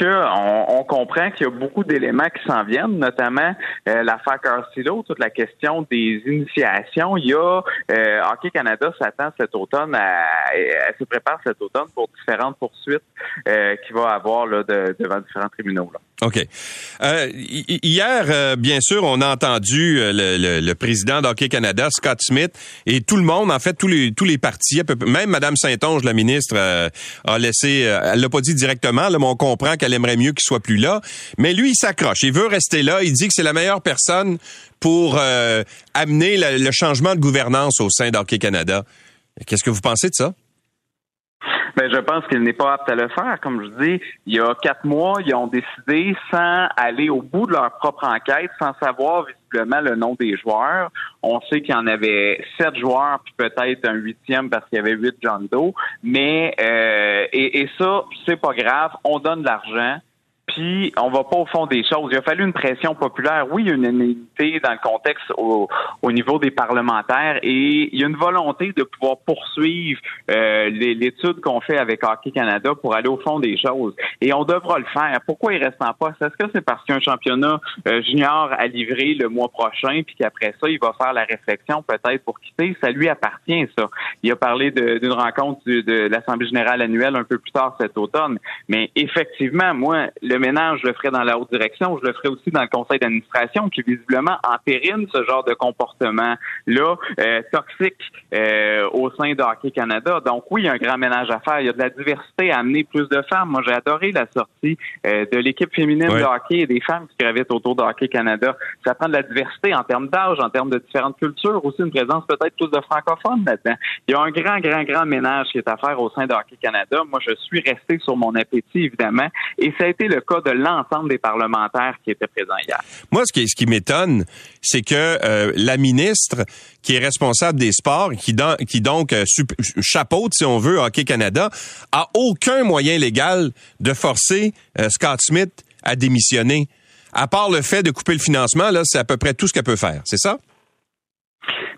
Que on, comprend qu'il y a beaucoup d'éléments qui s'en viennent, notamment euh, l'affaire Carcillo, toute la question des initiations. Il y a euh, Hockey Canada s'attend cet automne à, elle se prépare cet automne pour différentes poursuites euh, qu'il va avoir là, devant différents tribunaux. Là. OK. Euh, hier, euh, bien sûr, on a entendu euh, le, le, président d'Hockey Canada, Scott Smith, et tout le monde, en fait, tous les tous les partis, même Mme Saint-Onge, la ministre, a laissé, elle l'a pas dit directement, là, mais on comprend qu'elle aimerait mieux qu'il soit plus là. Mais lui, il s'accroche, il veut rester là, il dit que c'est la meilleure personne pour amener le changement de gouvernance au sein d'Hockey Canada. Qu'est-ce que vous pensez de ça? Ben, je pense qu'il n'est pas apte à le faire. Comme je dis, il y a quatre mois, ils ont décidé, sans aller au bout de leur propre enquête, sans savoir visiblement le nom des joueurs. On sait qu'il y en avait sept joueurs, puis peut-être un huitième parce qu'il y avait huit John Doe. Mais euh, et, et ça, c'est pas grave. On donne de l'argent puis on va pas au fond des choses. Il a fallu une pression populaire. Oui, une unanimité dans le contexte au, niveau des parlementaires et il y a une volonté de pouvoir poursuivre euh, l'étude qu'on fait avec Hockey Canada pour aller au fond des choses. Et on devra le faire. Pourquoi il reste en poste? Est-ce que c'est parce qu'il y a un championnat euh, junior à livrer le mois prochain puis qu'après ça, il va faire la réflexion peut-être pour quitter? Ça lui appartient, ça. Il a parlé d'une rencontre de l'Assemblée générale annuelle un peu plus tard cet automne. Mais effectivement, moi, le ménage, je le ferai dans la haute direction, je le ferai aussi dans le conseil d'administration qui visiblement entérine ce genre de comportement-là euh, toxique euh, au sein de Hockey Canada. Donc oui, il y a un grand ménage à faire. Il y a de la diversité à amener plus de femmes. Moi, j'ai adoré la sortie euh, de l'équipe féminine de hockey et des femmes qui gravitent autour de Hockey Canada. Ça prend de la diversité en termes d'âge, en termes de différentes cultures, aussi une présence peut-être plus de francophones là-dedans. Il y a un grand, grand, grand ménage qui est à faire au sein de Hockey Canada. Moi, je suis resté sur mon appétit, évidemment, et ça a été le de l'ensemble des parlementaires qui étaient présents hier. Moi, ce qui, ce qui m'étonne, c'est que euh, la ministre qui est responsable des sports, qui, qui donc euh, chapeaute, si on veut, Hockey Canada, a aucun moyen légal de forcer euh, Scott Smith à démissionner. À part le fait de couper le financement, là, c'est à peu près tout ce qu'elle peut faire. C'est ça?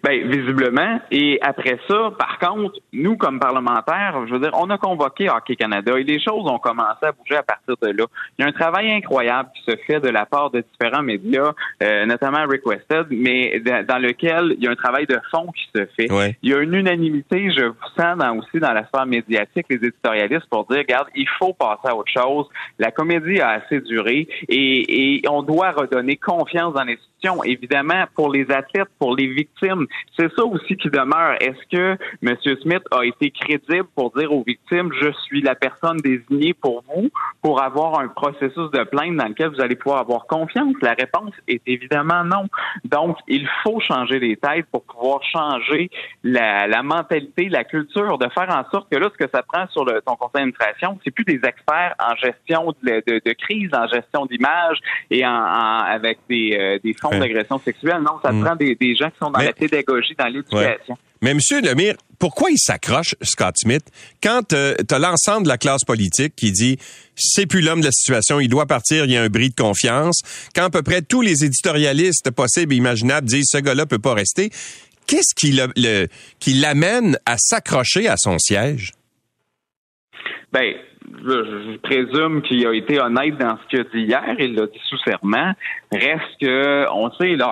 Ben, visiblement. Et après ça, par contre, nous, comme parlementaires, je veux dire, on a convoqué Hockey Canada et les choses ont commencé à bouger à partir de là. Il y a un travail incroyable qui se fait de la part de différents médias, euh, notamment Requested, mais dans lequel il y a un travail de fond qui se fait. Il y a une unanimité, je vous sens dans, aussi dans la sphère médiatique, les éditorialistes, pour dire, regarde, il faut passer à autre chose. La comédie a assez duré et, et on doit redonner confiance dans l'institution. Évidemment, pour les athlètes, pour les victimes, c'est ça aussi qui demeure. Est-ce que M. Smith a été crédible pour dire aux victimes, je suis la personne désignée pour vous, pour avoir un processus de plainte dans lequel vous allez pouvoir avoir confiance? La réponse est évidemment non. Donc, il faut changer les têtes pour pouvoir changer la, mentalité, la culture, de faire en sorte que là, ce que ça prend sur le, ton conseil d'administration, c'est plus des experts en gestion de, crise, en gestion d'image et en, avec des, euh, des fonds d'agression sexuelle. Non, ça mm. prend des, gens qui sont dans la pédagogie dans l'éducation. Mais M. Lemire, pourquoi il s'accroche, Scott Smith, quand euh, tu as l'ensemble de la classe politique qui dit c'est plus l'homme de la situation, il doit partir, il y a un bris de confiance, quand à peu près tous les éditorialistes possibles et imaginables disent ce gars-là peut pas rester, Qu'est-ce qui, le, qui l'amène à s'accrocher à son siège? Ben, je, présume qu'il a été honnête dans ce qu'il a dit hier, il l'a dit sous serment. Reste que, on sait, le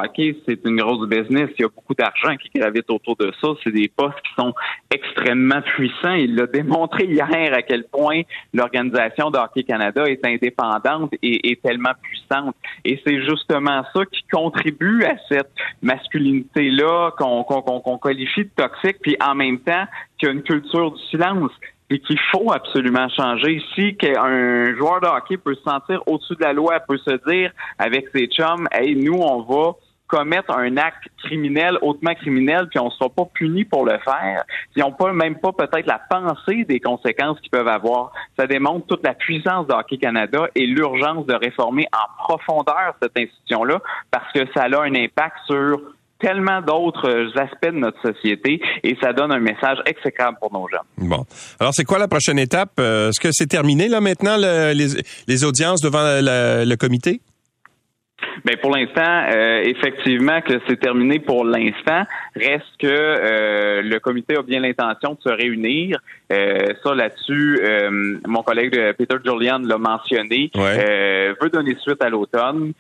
c'est une grosse business, il y a beaucoup d'argent qui gravite autour de ça, c'est des postes qui sont extrêmement puissants. Il l'a démontré hier à quel point l'organisation de Canada est indépendante et est tellement puissante. Et c'est justement ça qui contribue à cette masculinité-là qu'on qualifie de toxique, puis en même temps qu'il y a une culture du silence et qu'il faut absolument changer. Si un joueur de hockey peut se sentir au-dessus de la loi, peut se dire avec ses chums, hey, nous, on va commettre un acte criminel, hautement criminel, puis on ne sera pas puni pour le faire. Ils n'ont pas même pas peut-être la pensée des conséquences qu'ils peuvent avoir. Ça démontre toute la puissance de Hockey Canada et l'urgence de réformer en profondeur cette institution-là parce que ça a un impact sur tellement d'autres aspects de notre société et ça donne un message exécrable pour nos jeunes. Bon. Alors, c'est quoi la prochaine étape? Euh, est-ce que c'est terminé là maintenant les, audiences devant le comité? Ben pour l'instant, euh, effectivement que c'est terminé pour l'instant. Reste que euh, le comité a bien l'intention de se réunir. Euh, ça là-dessus, mon collègue Peter Julian l'a mentionné. veut donner suite à l'automne.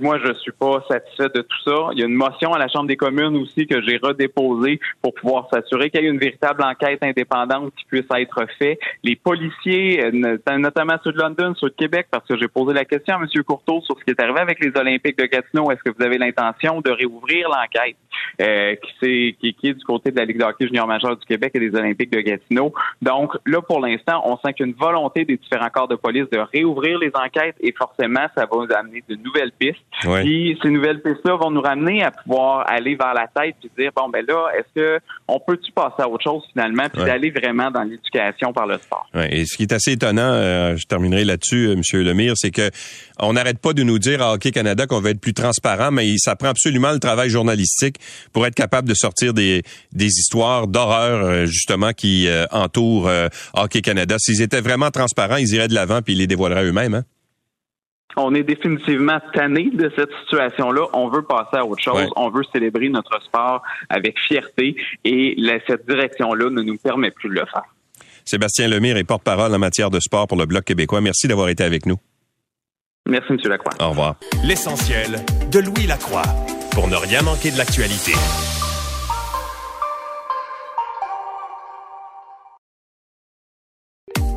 moi, je suis pas satisfait de tout ça. Il y a une motion à la Chambre des communes aussi que j'ai redéposée pour pouvoir s'assurer qu'il y ait une véritable enquête indépendante qui puisse être faite. Les policiers, notamment ceux de London, ceux de Québec, parce que j'ai posé la question à M. Courteau sur ce qui est arrivé avec les Olympiques de Gatineau, est-ce que vous avez l'intention de réouvrir l'enquête euh, qui, qui, qui, est du côté de la Ligue de hockey junior majeur du Québec et des Olympiques de Gatineau? Donc là, pour l'instant, on sent qu'une volonté des différents corps de police de réouvrir les enquêtes et forcément, ça va nous amener de nouvelles pistes. Puis ces nouvelles pistes-là vont nous ramener à pouvoir aller vers la tête et dire, bon, ben là, est-ce que on peut-tu passer à autre chose finalement puis d'aller vraiment dans l'éducation par le sport? Et ce qui est assez étonnant, euh, je terminerai là-dessus, euh, M. Lemire, c'est que on n'arrête pas de nous dire à Hockey Canada qu'on va être plus transparent, mais ça prend absolument le travail journalistique pour être capable de sortir des, des histoires d'horreur, euh, justement, qui euh, entourent euh, Hockey Canada. S'ils étaient vraiment transparents, ils iraient de l'avant puis ils les dévoileraient eux-mêmes. Hein? On est définitivement tanné de cette situation-là. On veut passer à autre chose. On veut célébrer notre sport avec fierté et cette direction-là ne nous permet plus de le faire. Sébastien Lemire est porte-parole en matière de sport pour le Bloc québécois. Merci d'avoir été avec nous. Merci, M. Lacroix. Au revoir. L'essentiel de Louis Lacroix pour ne rien manquer de l'actualité.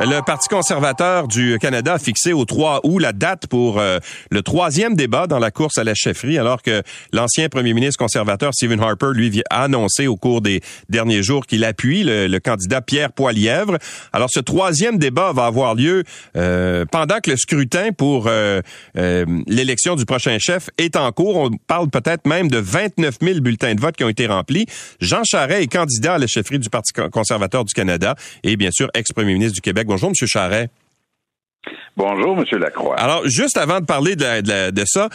Le Parti conservateur du Canada a fixé au 3 août la date pour euh, le troisième débat dans la course à la chefferie, alors que l'ancien premier ministre conservateur Stephen Harper, lui, a annoncé au cours des derniers jours qu'il appuie le, candidat Pierre Poilièvre. Alors, ce troisième débat va avoir lieu euh, pendant que le scrutin pour euh, l'élection du prochain chef est en cours. On parle peut-être même de 29 000 bulletins de vote qui ont été remplis. Jean Charest est candidat à la chefferie du Parti conservateur du Canada et bien sûr ex-premier ministre du Québec. Bonjour, M. Charret. Bonjour, M. Lacroix. Alors, juste avant de parler de, ça,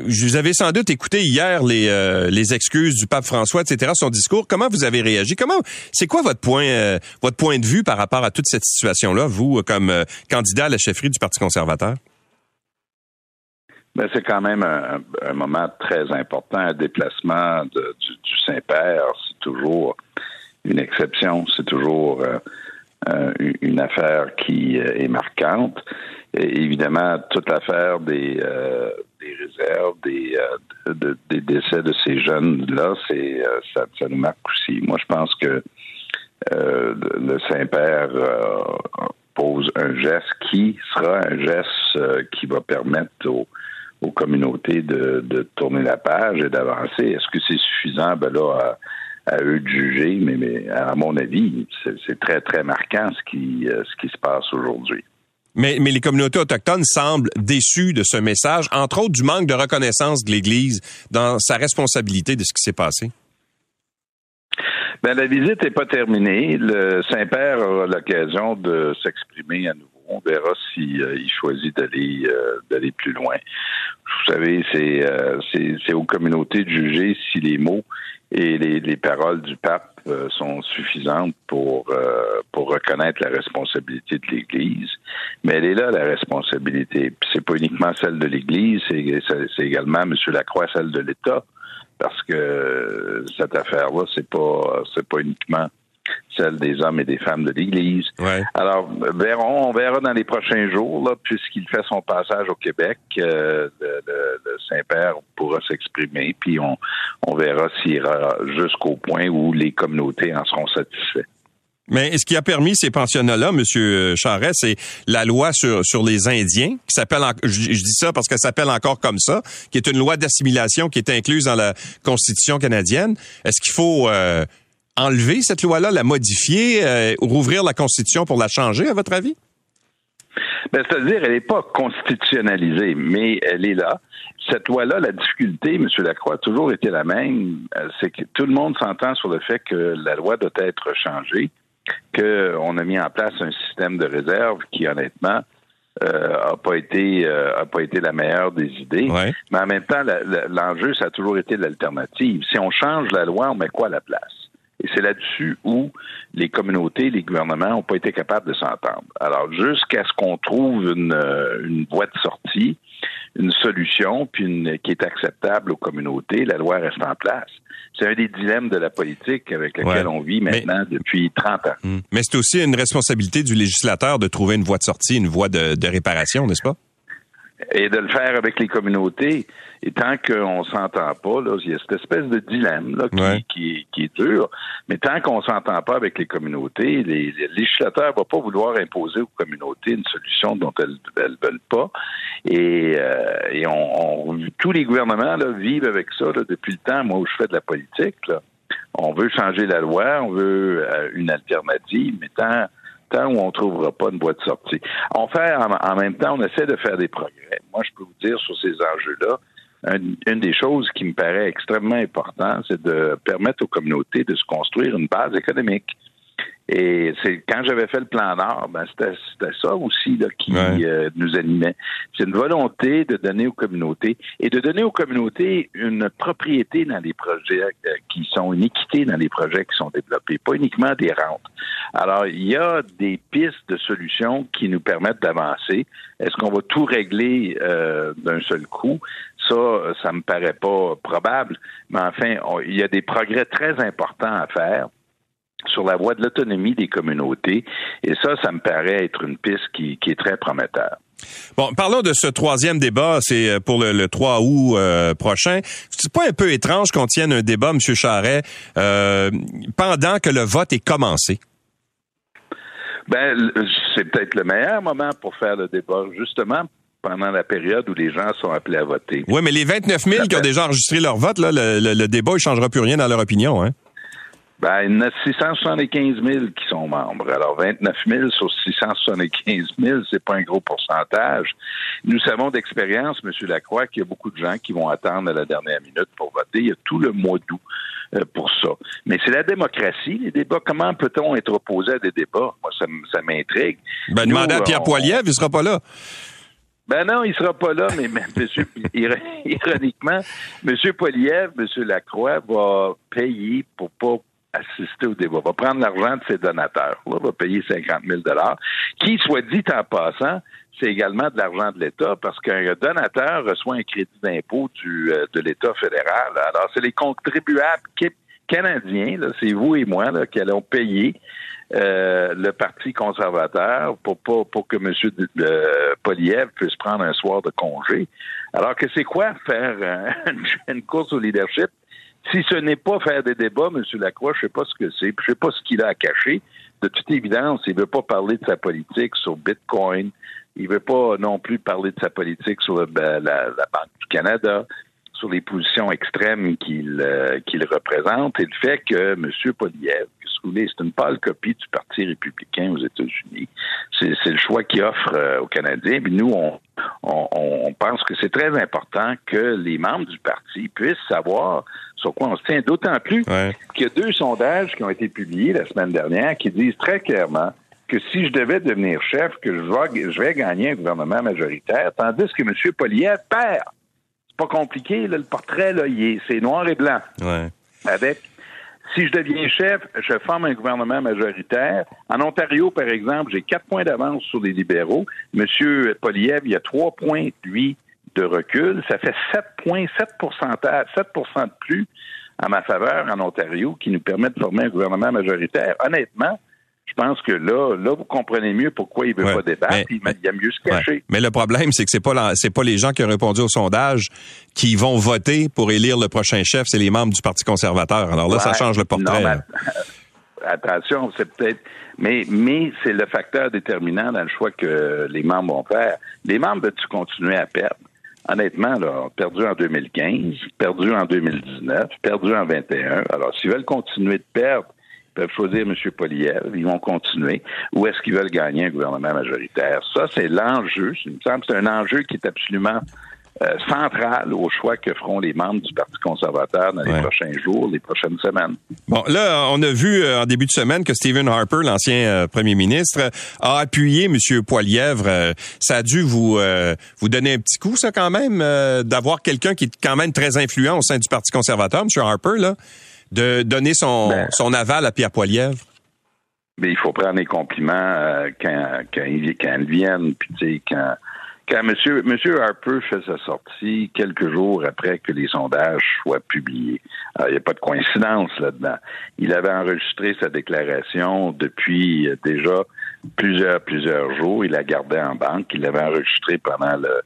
vous avez sans doute écouté hier les, euh, les excuses du pape François, etc., son discours. Comment vous avez réagi? Comment, c'est quoi votre point, euh, votre point de vue par rapport à toute cette situation-là, vous, comme euh, candidat à la chefferie du Parti conservateur? Ben, c'est quand même un, moment très important. Un déplacement du, du Saint-Père, c'est toujours une exception. C'est toujours euh, une affaire qui euh, est marquante. Et évidemment, toute l'affaire des, euh, des réserves, des, des décès de ces jeunes-là, c'est ça, ça, nous marque aussi. Moi, je pense que le Saint-Père pose un geste qui sera un geste qui va permettre aux, aux communautés de, de, tourner la page et d'avancer. Est-ce que c'est suffisant? Ben là, à eux de juger, mais, mais à mon avis, c'est très, très marquant ce qui, euh, ce qui se passe aujourd'hui. Mais, mais les communautés autochtones semblent déçues de ce message, entre autres du manque de reconnaissance de l'Église dans sa responsabilité de ce qui s'est passé. Ben, la visite n'est pas terminée. Le Saint-Père aura l'occasion de s'exprimer à nouveau. On verra s'il euh, choisit d'aller euh, d'aller plus loin. Vous savez, c'est c'est aux communautés de juger si les mots et les, paroles du pape euh, sont suffisantes pour euh, pour reconnaître la responsabilité de l'Église, mais elle est là la responsabilité. C'est pas uniquement celle de l'Église, c'est également, M. Lacroix, celle de l'État, parce que cette affaire-là, c'est pas c'est pas uniquement celle des hommes et des femmes de l'Église. Alors, verrons, on verra dans les prochains jours, là, puisqu'il fait son passage au Québec, euh, le, Saint-Père pourra s'exprimer, puis on, on verra s'il ira jusqu'au point où les communautés en seront satisfaites. Mais ce qui a permis ces pensionnats-là, M. Charest, c'est la loi sur, sur les Indiens, qui s'appelle, je, dis ça parce qu'elle s'appelle encore comme ça, qui est une loi d'assimilation qui est incluse dans la Constitution canadienne. Est-ce qu'il faut euh, enlever cette loi-là, la modifier, euh, rouvrir la Constitution pour la changer, à votre avis? Ben, C'est-à-dire, elle n'est pas constitutionnalisée, mais elle est là. Cette loi-là, la difficulté, M. Lacroix, a toujours été la même. Euh, c'est que tout le monde s'entend sur le fait que la loi doit être changée, qu'on a mis en place un système de réserve qui, honnêtement, euh, a pas été a pas été la meilleure des idées. Mais en même temps, l'enjeu, ça a toujours été l'alternative. Si on change la loi, on met quoi à la place? Et c'est là-dessus où les communautés, les gouvernements n'ont pas été capables de s'entendre. Alors, jusqu'à ce qu'on trouve une, euh, une voie de sortie, une solution, puis une, qui est acceptable aux communautés, la loi reste en place. C'est un des dilemmes de la politique avec lequel on vit maintenant depuis 30 ans. Hmm. Mais c'est aussi une responsabilité du législateur de trouver une voie de sortie, une voie de, de réparation, n'est-ce pas? Et de le faire avec les communautés. Et tant qu'on s'entend pas, là, il y a cette espèce de dilemme là, qui, qui, est dur. Mais tant qu'on s'entend pas avec les communautés, les, les législateurs ne vont pas vouloir imposer aux communautés une solution dont elles ne veulent pas. Et, euh, et on, tous les gouvernements là, vivent avec ça là, depuis le temps, moi, où je fais de la politique. Là. On veut changer la loi, on veut euh, une alternative, mais tant tant où on trouvera pas une boîte de sortie. On fait en, en, même temps, on essaie de faire des progrès. Moi, je peux vous dire sur ces enjeux-là, une, des choses qui me paraît extrêmement importante, c'est de permettre aux communautés de se construire une base économique. Et c'est quand j'avais fait le plan Nord, ben c'était ça aussi là, qui euh, nous animait. C'est une volonté de donner aux communautés et de donner aux communautés une propriété dans les projets euh, qui sont une équité dans les projets qui sont développés, pas uniquement des rentes. Alors il y a des pistes de solutions qui nous permettent d'avancer. Est-ce qu'on va tout régler euh, d'un seul coup? Ça, ça me paraît pas probable. Mais enfin, il y a des progrès très importants à faire sur la voie de l'autonomie des communautés. Et ça, ça me paraît être une piste qui, est très prometteur. Bon, parlons de ce troisième débat, c'est euh, pour le, 3 août euh, prochain. C'est pas un peu étrange qu'on tienne un débat, M. Charret, pendant que le vote est commencé? Ben, c'est peut-être le meilleur moment pour faire le débat, justement pendant la période où les gens sont appelés à voter. Oui, mais les 29 000 qui ont déjà enregistré leur vote, là, le, le débat ne changera plus rien dans leur opinion. Hein? Ben, il y en a 675 000 qui sont membres. Alors, 29 000 sur 675 000, c'est pas un gros pourcentage. Nous savons d'expérience, M. Lacroix, qu'il y a beaucoup de gens qui vont attendre à la dernière minute pour voter. Il y a tout le mois d'août euh, pour ça. Mais c'est la démocratie, les débats. Comment peut-on être opposé à des débats? Moi, ça, m'intrigue. Ben, demandez à Pierre Poilievre, il sera pas là. Ben non, il sera pas là, mais, monsieur, ironiquement, M. Poilievre, M. Lacroix va payer pour pas assister au débat, va prendre l'argent de ses donateurs, va payer 50 000 qui, soit dit en passant, c'est également de l'argent de l'État parce qu'un donateur reçoit un crédit d'impôt du euh, de l'État fédéral. Alors, c'est les contribuables canadiens, c'est vous et moi, là, qui allons payer euh, le Parti conservateur pour pas pour que M. Euh, Poliev puisse prendre un soir de congé. Alors que c'est quoi faire une course au leadership? Si ce n'est pas faire des débats, M. Lacroix, je ne sais pas ce que c'est, je ne sais pas ce qu'il a à cacher. De toute évidence, il ne veut pas parler de sa politique sur Bitcoin. Il ne veut pas non plus parler de sa politique sur la, la, Banque du Canada, sur les positions extrêmes qu'il euh, qu'il représente et le fait que M. Poliev, c'est une pâle copie du Parti républicain aux États-Unis. C'est le choix qu'il offre euh, aux Canadiens. Puis nous, on, on, pense que c'est très important que les membres du parti puissent savoir sur quoi on se tient. D'autant plus qu'il y a deux sondages qui ont été publiés la semaine dernière qui disent très clairement que si je devais devenir chef, que je vais, je vais gagner un gouvernement majoritaire, tandis que M. Poliev perd. Pas compliqué, le portrait, là, c'est noir et blanc. Avec Si je deviens chef, je forme un gouvernement majoritaire. En Ontario, par exemple, j'ai quatre points d'avance sur les libéraux. Monsieur Poliev, il y a trois points, lui, de recul. Ça fait 7 points, 7 7 de plus à ma faveur en Ontario qui nous permet de former un gouvernement majoritaire. Honnêtement, je pense que là, là, vous comprenez mieux pourquoi il veut pas débattre. il, y a mieux se cacher. Mais le problème, c'est que c'est pas c'est pas les gens qui ont répondu au sondage qui vont voter pour élire le prochain chef, c'est les membres du Parti conservateur. Alors là, ça change le portrait. attention, c'est peut-être, mais mais c'est le facteur déterminant dans le choix que les membres vont faire. Les membres veulent-tu continuer à perdre? honnêtement, là, perdu en 2015, perdu en 2019, perdu en 21. Alors, s'ils veulent continuer de perdre, peuvent choisir M. Poliev, ils vont continuer, ou est-ce qu'ils veulent gagner un gouvernement majoritaire? Ça, c'est l'enjeu. Il me semble que c'est un enjeu qui est absolument euh, centrale au choix que feront les membres du Parti conservateur dans les prochains jours, les prochaines semaines. Bon, là, on a vu euh, en début de semaine que Stephen Harper, l'ancien euh, premier ministre, a appuyé M. Poilièvre. ça a dû vous vous donner un petit coup, ça, quand même, d'avoir quelqu'un qui est quand même très influent au sein du Parti conservateur, M. Harper, là, de donner son, ben. son aval à Pierre Poilièvre. Mais il faut prendre les compliments quand, quand, ils, quand ils viennent, puis tu sais, quand quand Monsieur, Monsieur Harper fait sa sortie quelques jours après que les sondages soient publiés, il n'y a pas de coïncidence là-dedans. Il avait enregistré sa déclaration depuis euh, déjà plusieurs, plusieurs jours. Il la gardait en banque. Il l'avait enregistré pendant le,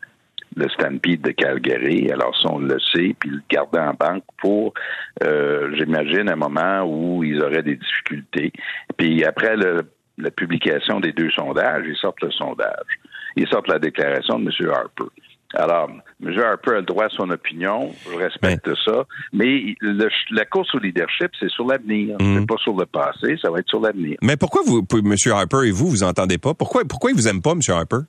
le Stampede de Calgary. Alors, ça, on le sait, puis il le gardait en banque pour, euh, j'imagine, un moment où ils auraient des difficultés. Puis après la publication des deux sondages, ils sortent le sondage ils sortent la déclaration de M. Harper. Alors, M. Harper a le droit à son opinion, je respecte ça, mais la course au leadership, c'est sur l'avenir, mhm. c'est pas sur le passé, ça va être sur l'avenir. Mais pourquoi vous, M. Harper et vous, vous entendez pas? Pourquoi, pourquoi il vous aime pas, M. Harper?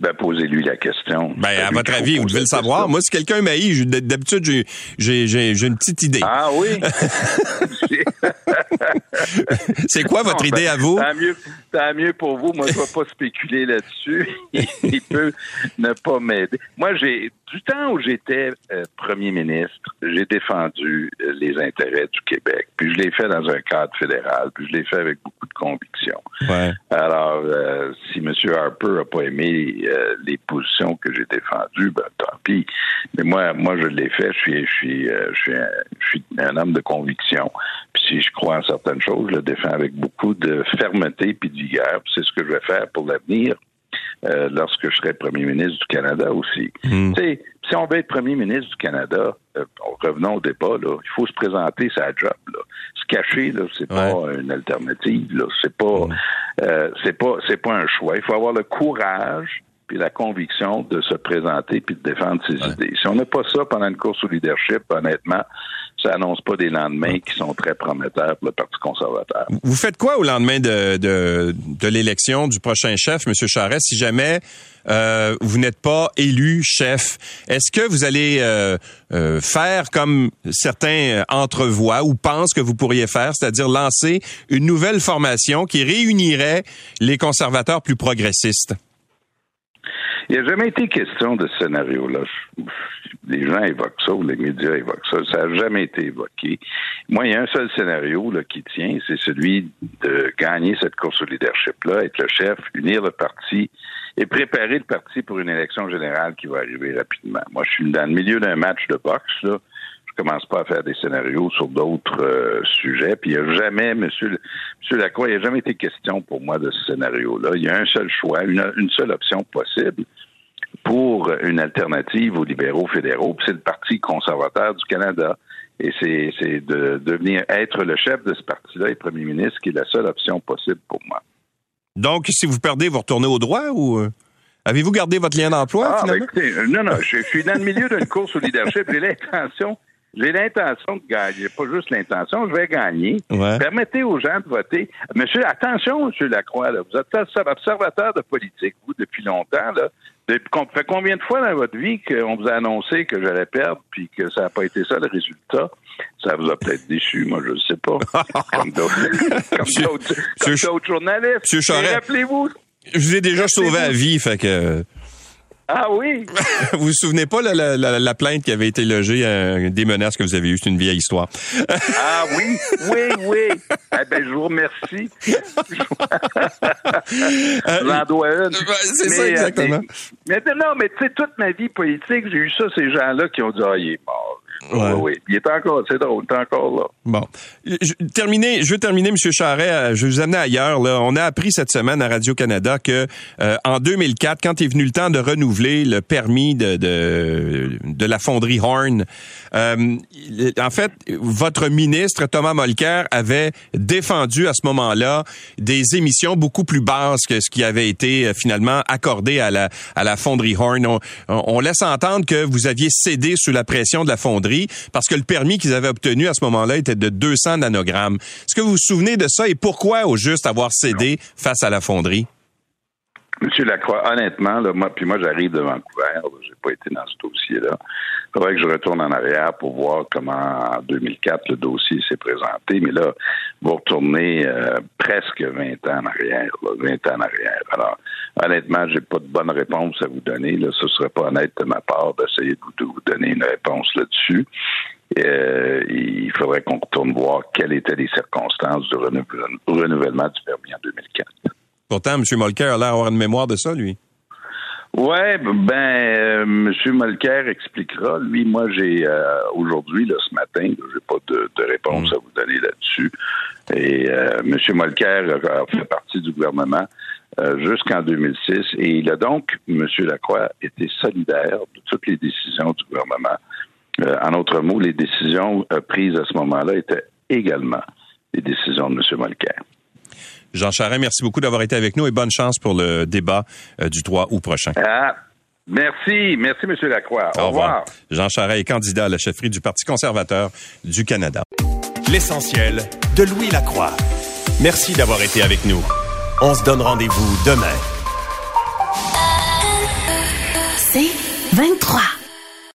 Ben, posez-lui la question. Ben, à votre avis, vous devez le savoir. Moi, si quelqu'un m'haït, d'habitude, j'ai une petite idée. Ah oui? C'est quoi votre idée à vous? Tant mieux, tant mieux pour vous. Moi, je ne vais pas spéculer là-dessus. Il peut ne pas m'aider. Moi, j'ai du temps où j'étais euh, premier ministre, j'ai défendu euh, les intérêts du Québec. Puis je l'ai fait dans un cadre fédéral. Puis je l'ai fait avec beaucoup de conviction. Alors, euh, si M. Harper n'a pas aimé les positions que j'ai défendues, ben tant pis. Mais moi, moi, je l'ai fait. Je suis, je suis, je suis, un, je suis un homme de conviction. Puis si je crois en certaines choses, je le défends avec beaucoup de fermeté puis de vigueur. C'est ce que je vais faire pour l'avenir. Euh, lorsque je serai premier ministre du Canada aussi. Hmm. Si on veut être premier ministre du Canada, euh, revenons au débat, là, il faut se présenter sa job. Là. Se cacher, là, c'est pas une alternative. Là. C'est pas, hmm. euh, c'est pas, c'est pas un choix. Il faut avoir le courage puis la conviction de se présenter puis de défendre ses idées. Si on n'a pas ça pendant une course au leadership, honnêtement, ça annonce pas des lendemains qui sont très prometteurs pour le Parti conservateur. Vous faites quoi au lendemain de, de, de l'élection du prochain chef, M. Charest, si jamais euh, vous n'êtes pas élu chef? Est-ce que vous allez euh, euh, faire comme certains entrevoient ou pensent que vous pourriez faire, c'est-à-dire lancer une nouvelle formation qui réunirait les conservateurs plus progressistes? Il n'y a jamais été question de ce scénario-là. Les gens évoquent ça, ou les médias évoquent ça. Ça n'a jamais été évoqué. Moi, il y a un seul scénario là, qui tient, c'est celui de gagner cette course au leadership-là, être le chef, unir le parti et préparer le parti pour une élection générale qui va arriver rapidement. Moi, je suis dans le milieu d'un match de boxe, là je commence pas à faire des scénarios sur d'autres euh, sujets. Puis il n'y a jamais, Monsieur, Monsieur Lacroix, il n'y a jamais été question pour moi de ce scénario-là. Il y a un seul choix, une, seule option possible pour une alternative aux libéraux fédéraux. C'est le Parti conservateur du Canada. Et c'est de devenir être le chef de ce parti-là et premier ministre qui est la seule option possible pour moi. Donc, si vous perdez, vous retournez au droit ou euh, avez-vous gardé votre lien d'emploi? Ah, ben écoutez, non, non, je, je suis dans le milieu d'une course au leadership. J'ai l'intention j'ai l'intention de gagner, pas juste l'intention, je vais gagner. Permettez aux gens de voter. Monsieur, attention, Monsieur Lacroix, là, vous êtes observateur de politique, vous, depuis longtemps. Là. Depuis, fait combien de fois dans votre vie qu'on vous a annoncé que j'allais perdre, puis que ça n'a pas été ça le résultat? Ça vous a peut-être déçu, moi, je ne sais pas. comme d'autres journalistes. Rappelez-vous. Je vous ai déjà sauvé la vie, fait que... Ah oui? vous vous souvenez pas la, la, la, plainte qui avait été logée, euh, des menaces que vous avez eues? C'est une vieille histoire. ah oui, oui, oui. Eh ben, je vous remercie. J'en dois une. C'est ça, exactement. Mais, mais non, mais tu sais, toute ma vie politique, j'ai eu ça, ces gens-là qui ont dit, ah, il est mort. Ouais. Oui, Il est encore, c'est drôle, il est encore là. Bon. Je, terminer, je veux terminer, M. Charret, euh, je vais vous amener ailleurs. Là. On a appris cette semaine à Radio-Canada que euh, en 2004, quand est venu le temps de renouveler le permis de, de, de la fonderie Horn, euh, en fait, votre ministre, Thomas Molker, avait défendu à ce moment-là des émissions beaucoup plus basses que ce qui avait été finalement accordé à la, à la fonderie Horn. On, on laisse entendre que vous aviez cédé sous la pression de la fonderie parce que le permis qu'ils avaient obtenu à ce moment-là était de 200 nanogrammes. Est-ce que vous vous souvenez de ça et pourquoi au juste avoir cédé face à la fonderie? Monsieur Lacroix, honnêtement, là, moi, puis moi, j'arrive de Vancouver, j'ai pas été dans ce dossier-là. Il faudrait que je retourne en arrière pour voir comment, en 2004, le dossier s'est présenté. Mais là, vous retournez euh, presque 20 ans en arrière, 20 ans en arrière. Alors, honnêtement, j'ai pas de bonne réponse à vous donner. Là, ce serait pas honnête de ma part d'essayer de vous, donner une réponse là-dessus. Euh, il faudrait qu'on retourne voir quelles étaient les circonstances du renouvellement du permis en 2004. Pourtant, M. Molker a l'air d'avoir une mémoire de ça, lui. Ouais, ben euh, M. Molker expliquera. Lui, moi, j'ai euh, aujourd'hui, là, ce matin, j'ai pas de, réponse mm. à vous donner là-dessus. Et euh, M. Molker a, fait partie du gouvernement jusqu'en 2006 et il a donc, M. Lacroix, été solidaire de toutes les décisions du gouvernement. en autre mots, les décisions prises à ce moment-là étaient également les décisions de M. Molker. Jean Charest, merci beaucoup d'avoir été avec nous et bonne chance pour le débat euh, du 3 août prochain. Ah, merci. Merci, M. Lacroix. Au, revoir. Jean Charest est candidat à la chefferie du Parti conservateur du Canada. L'essentiel de Louis Lacroix. Merci d'avoir été avec nous. On se donne rendez-vous demain. C'est 23.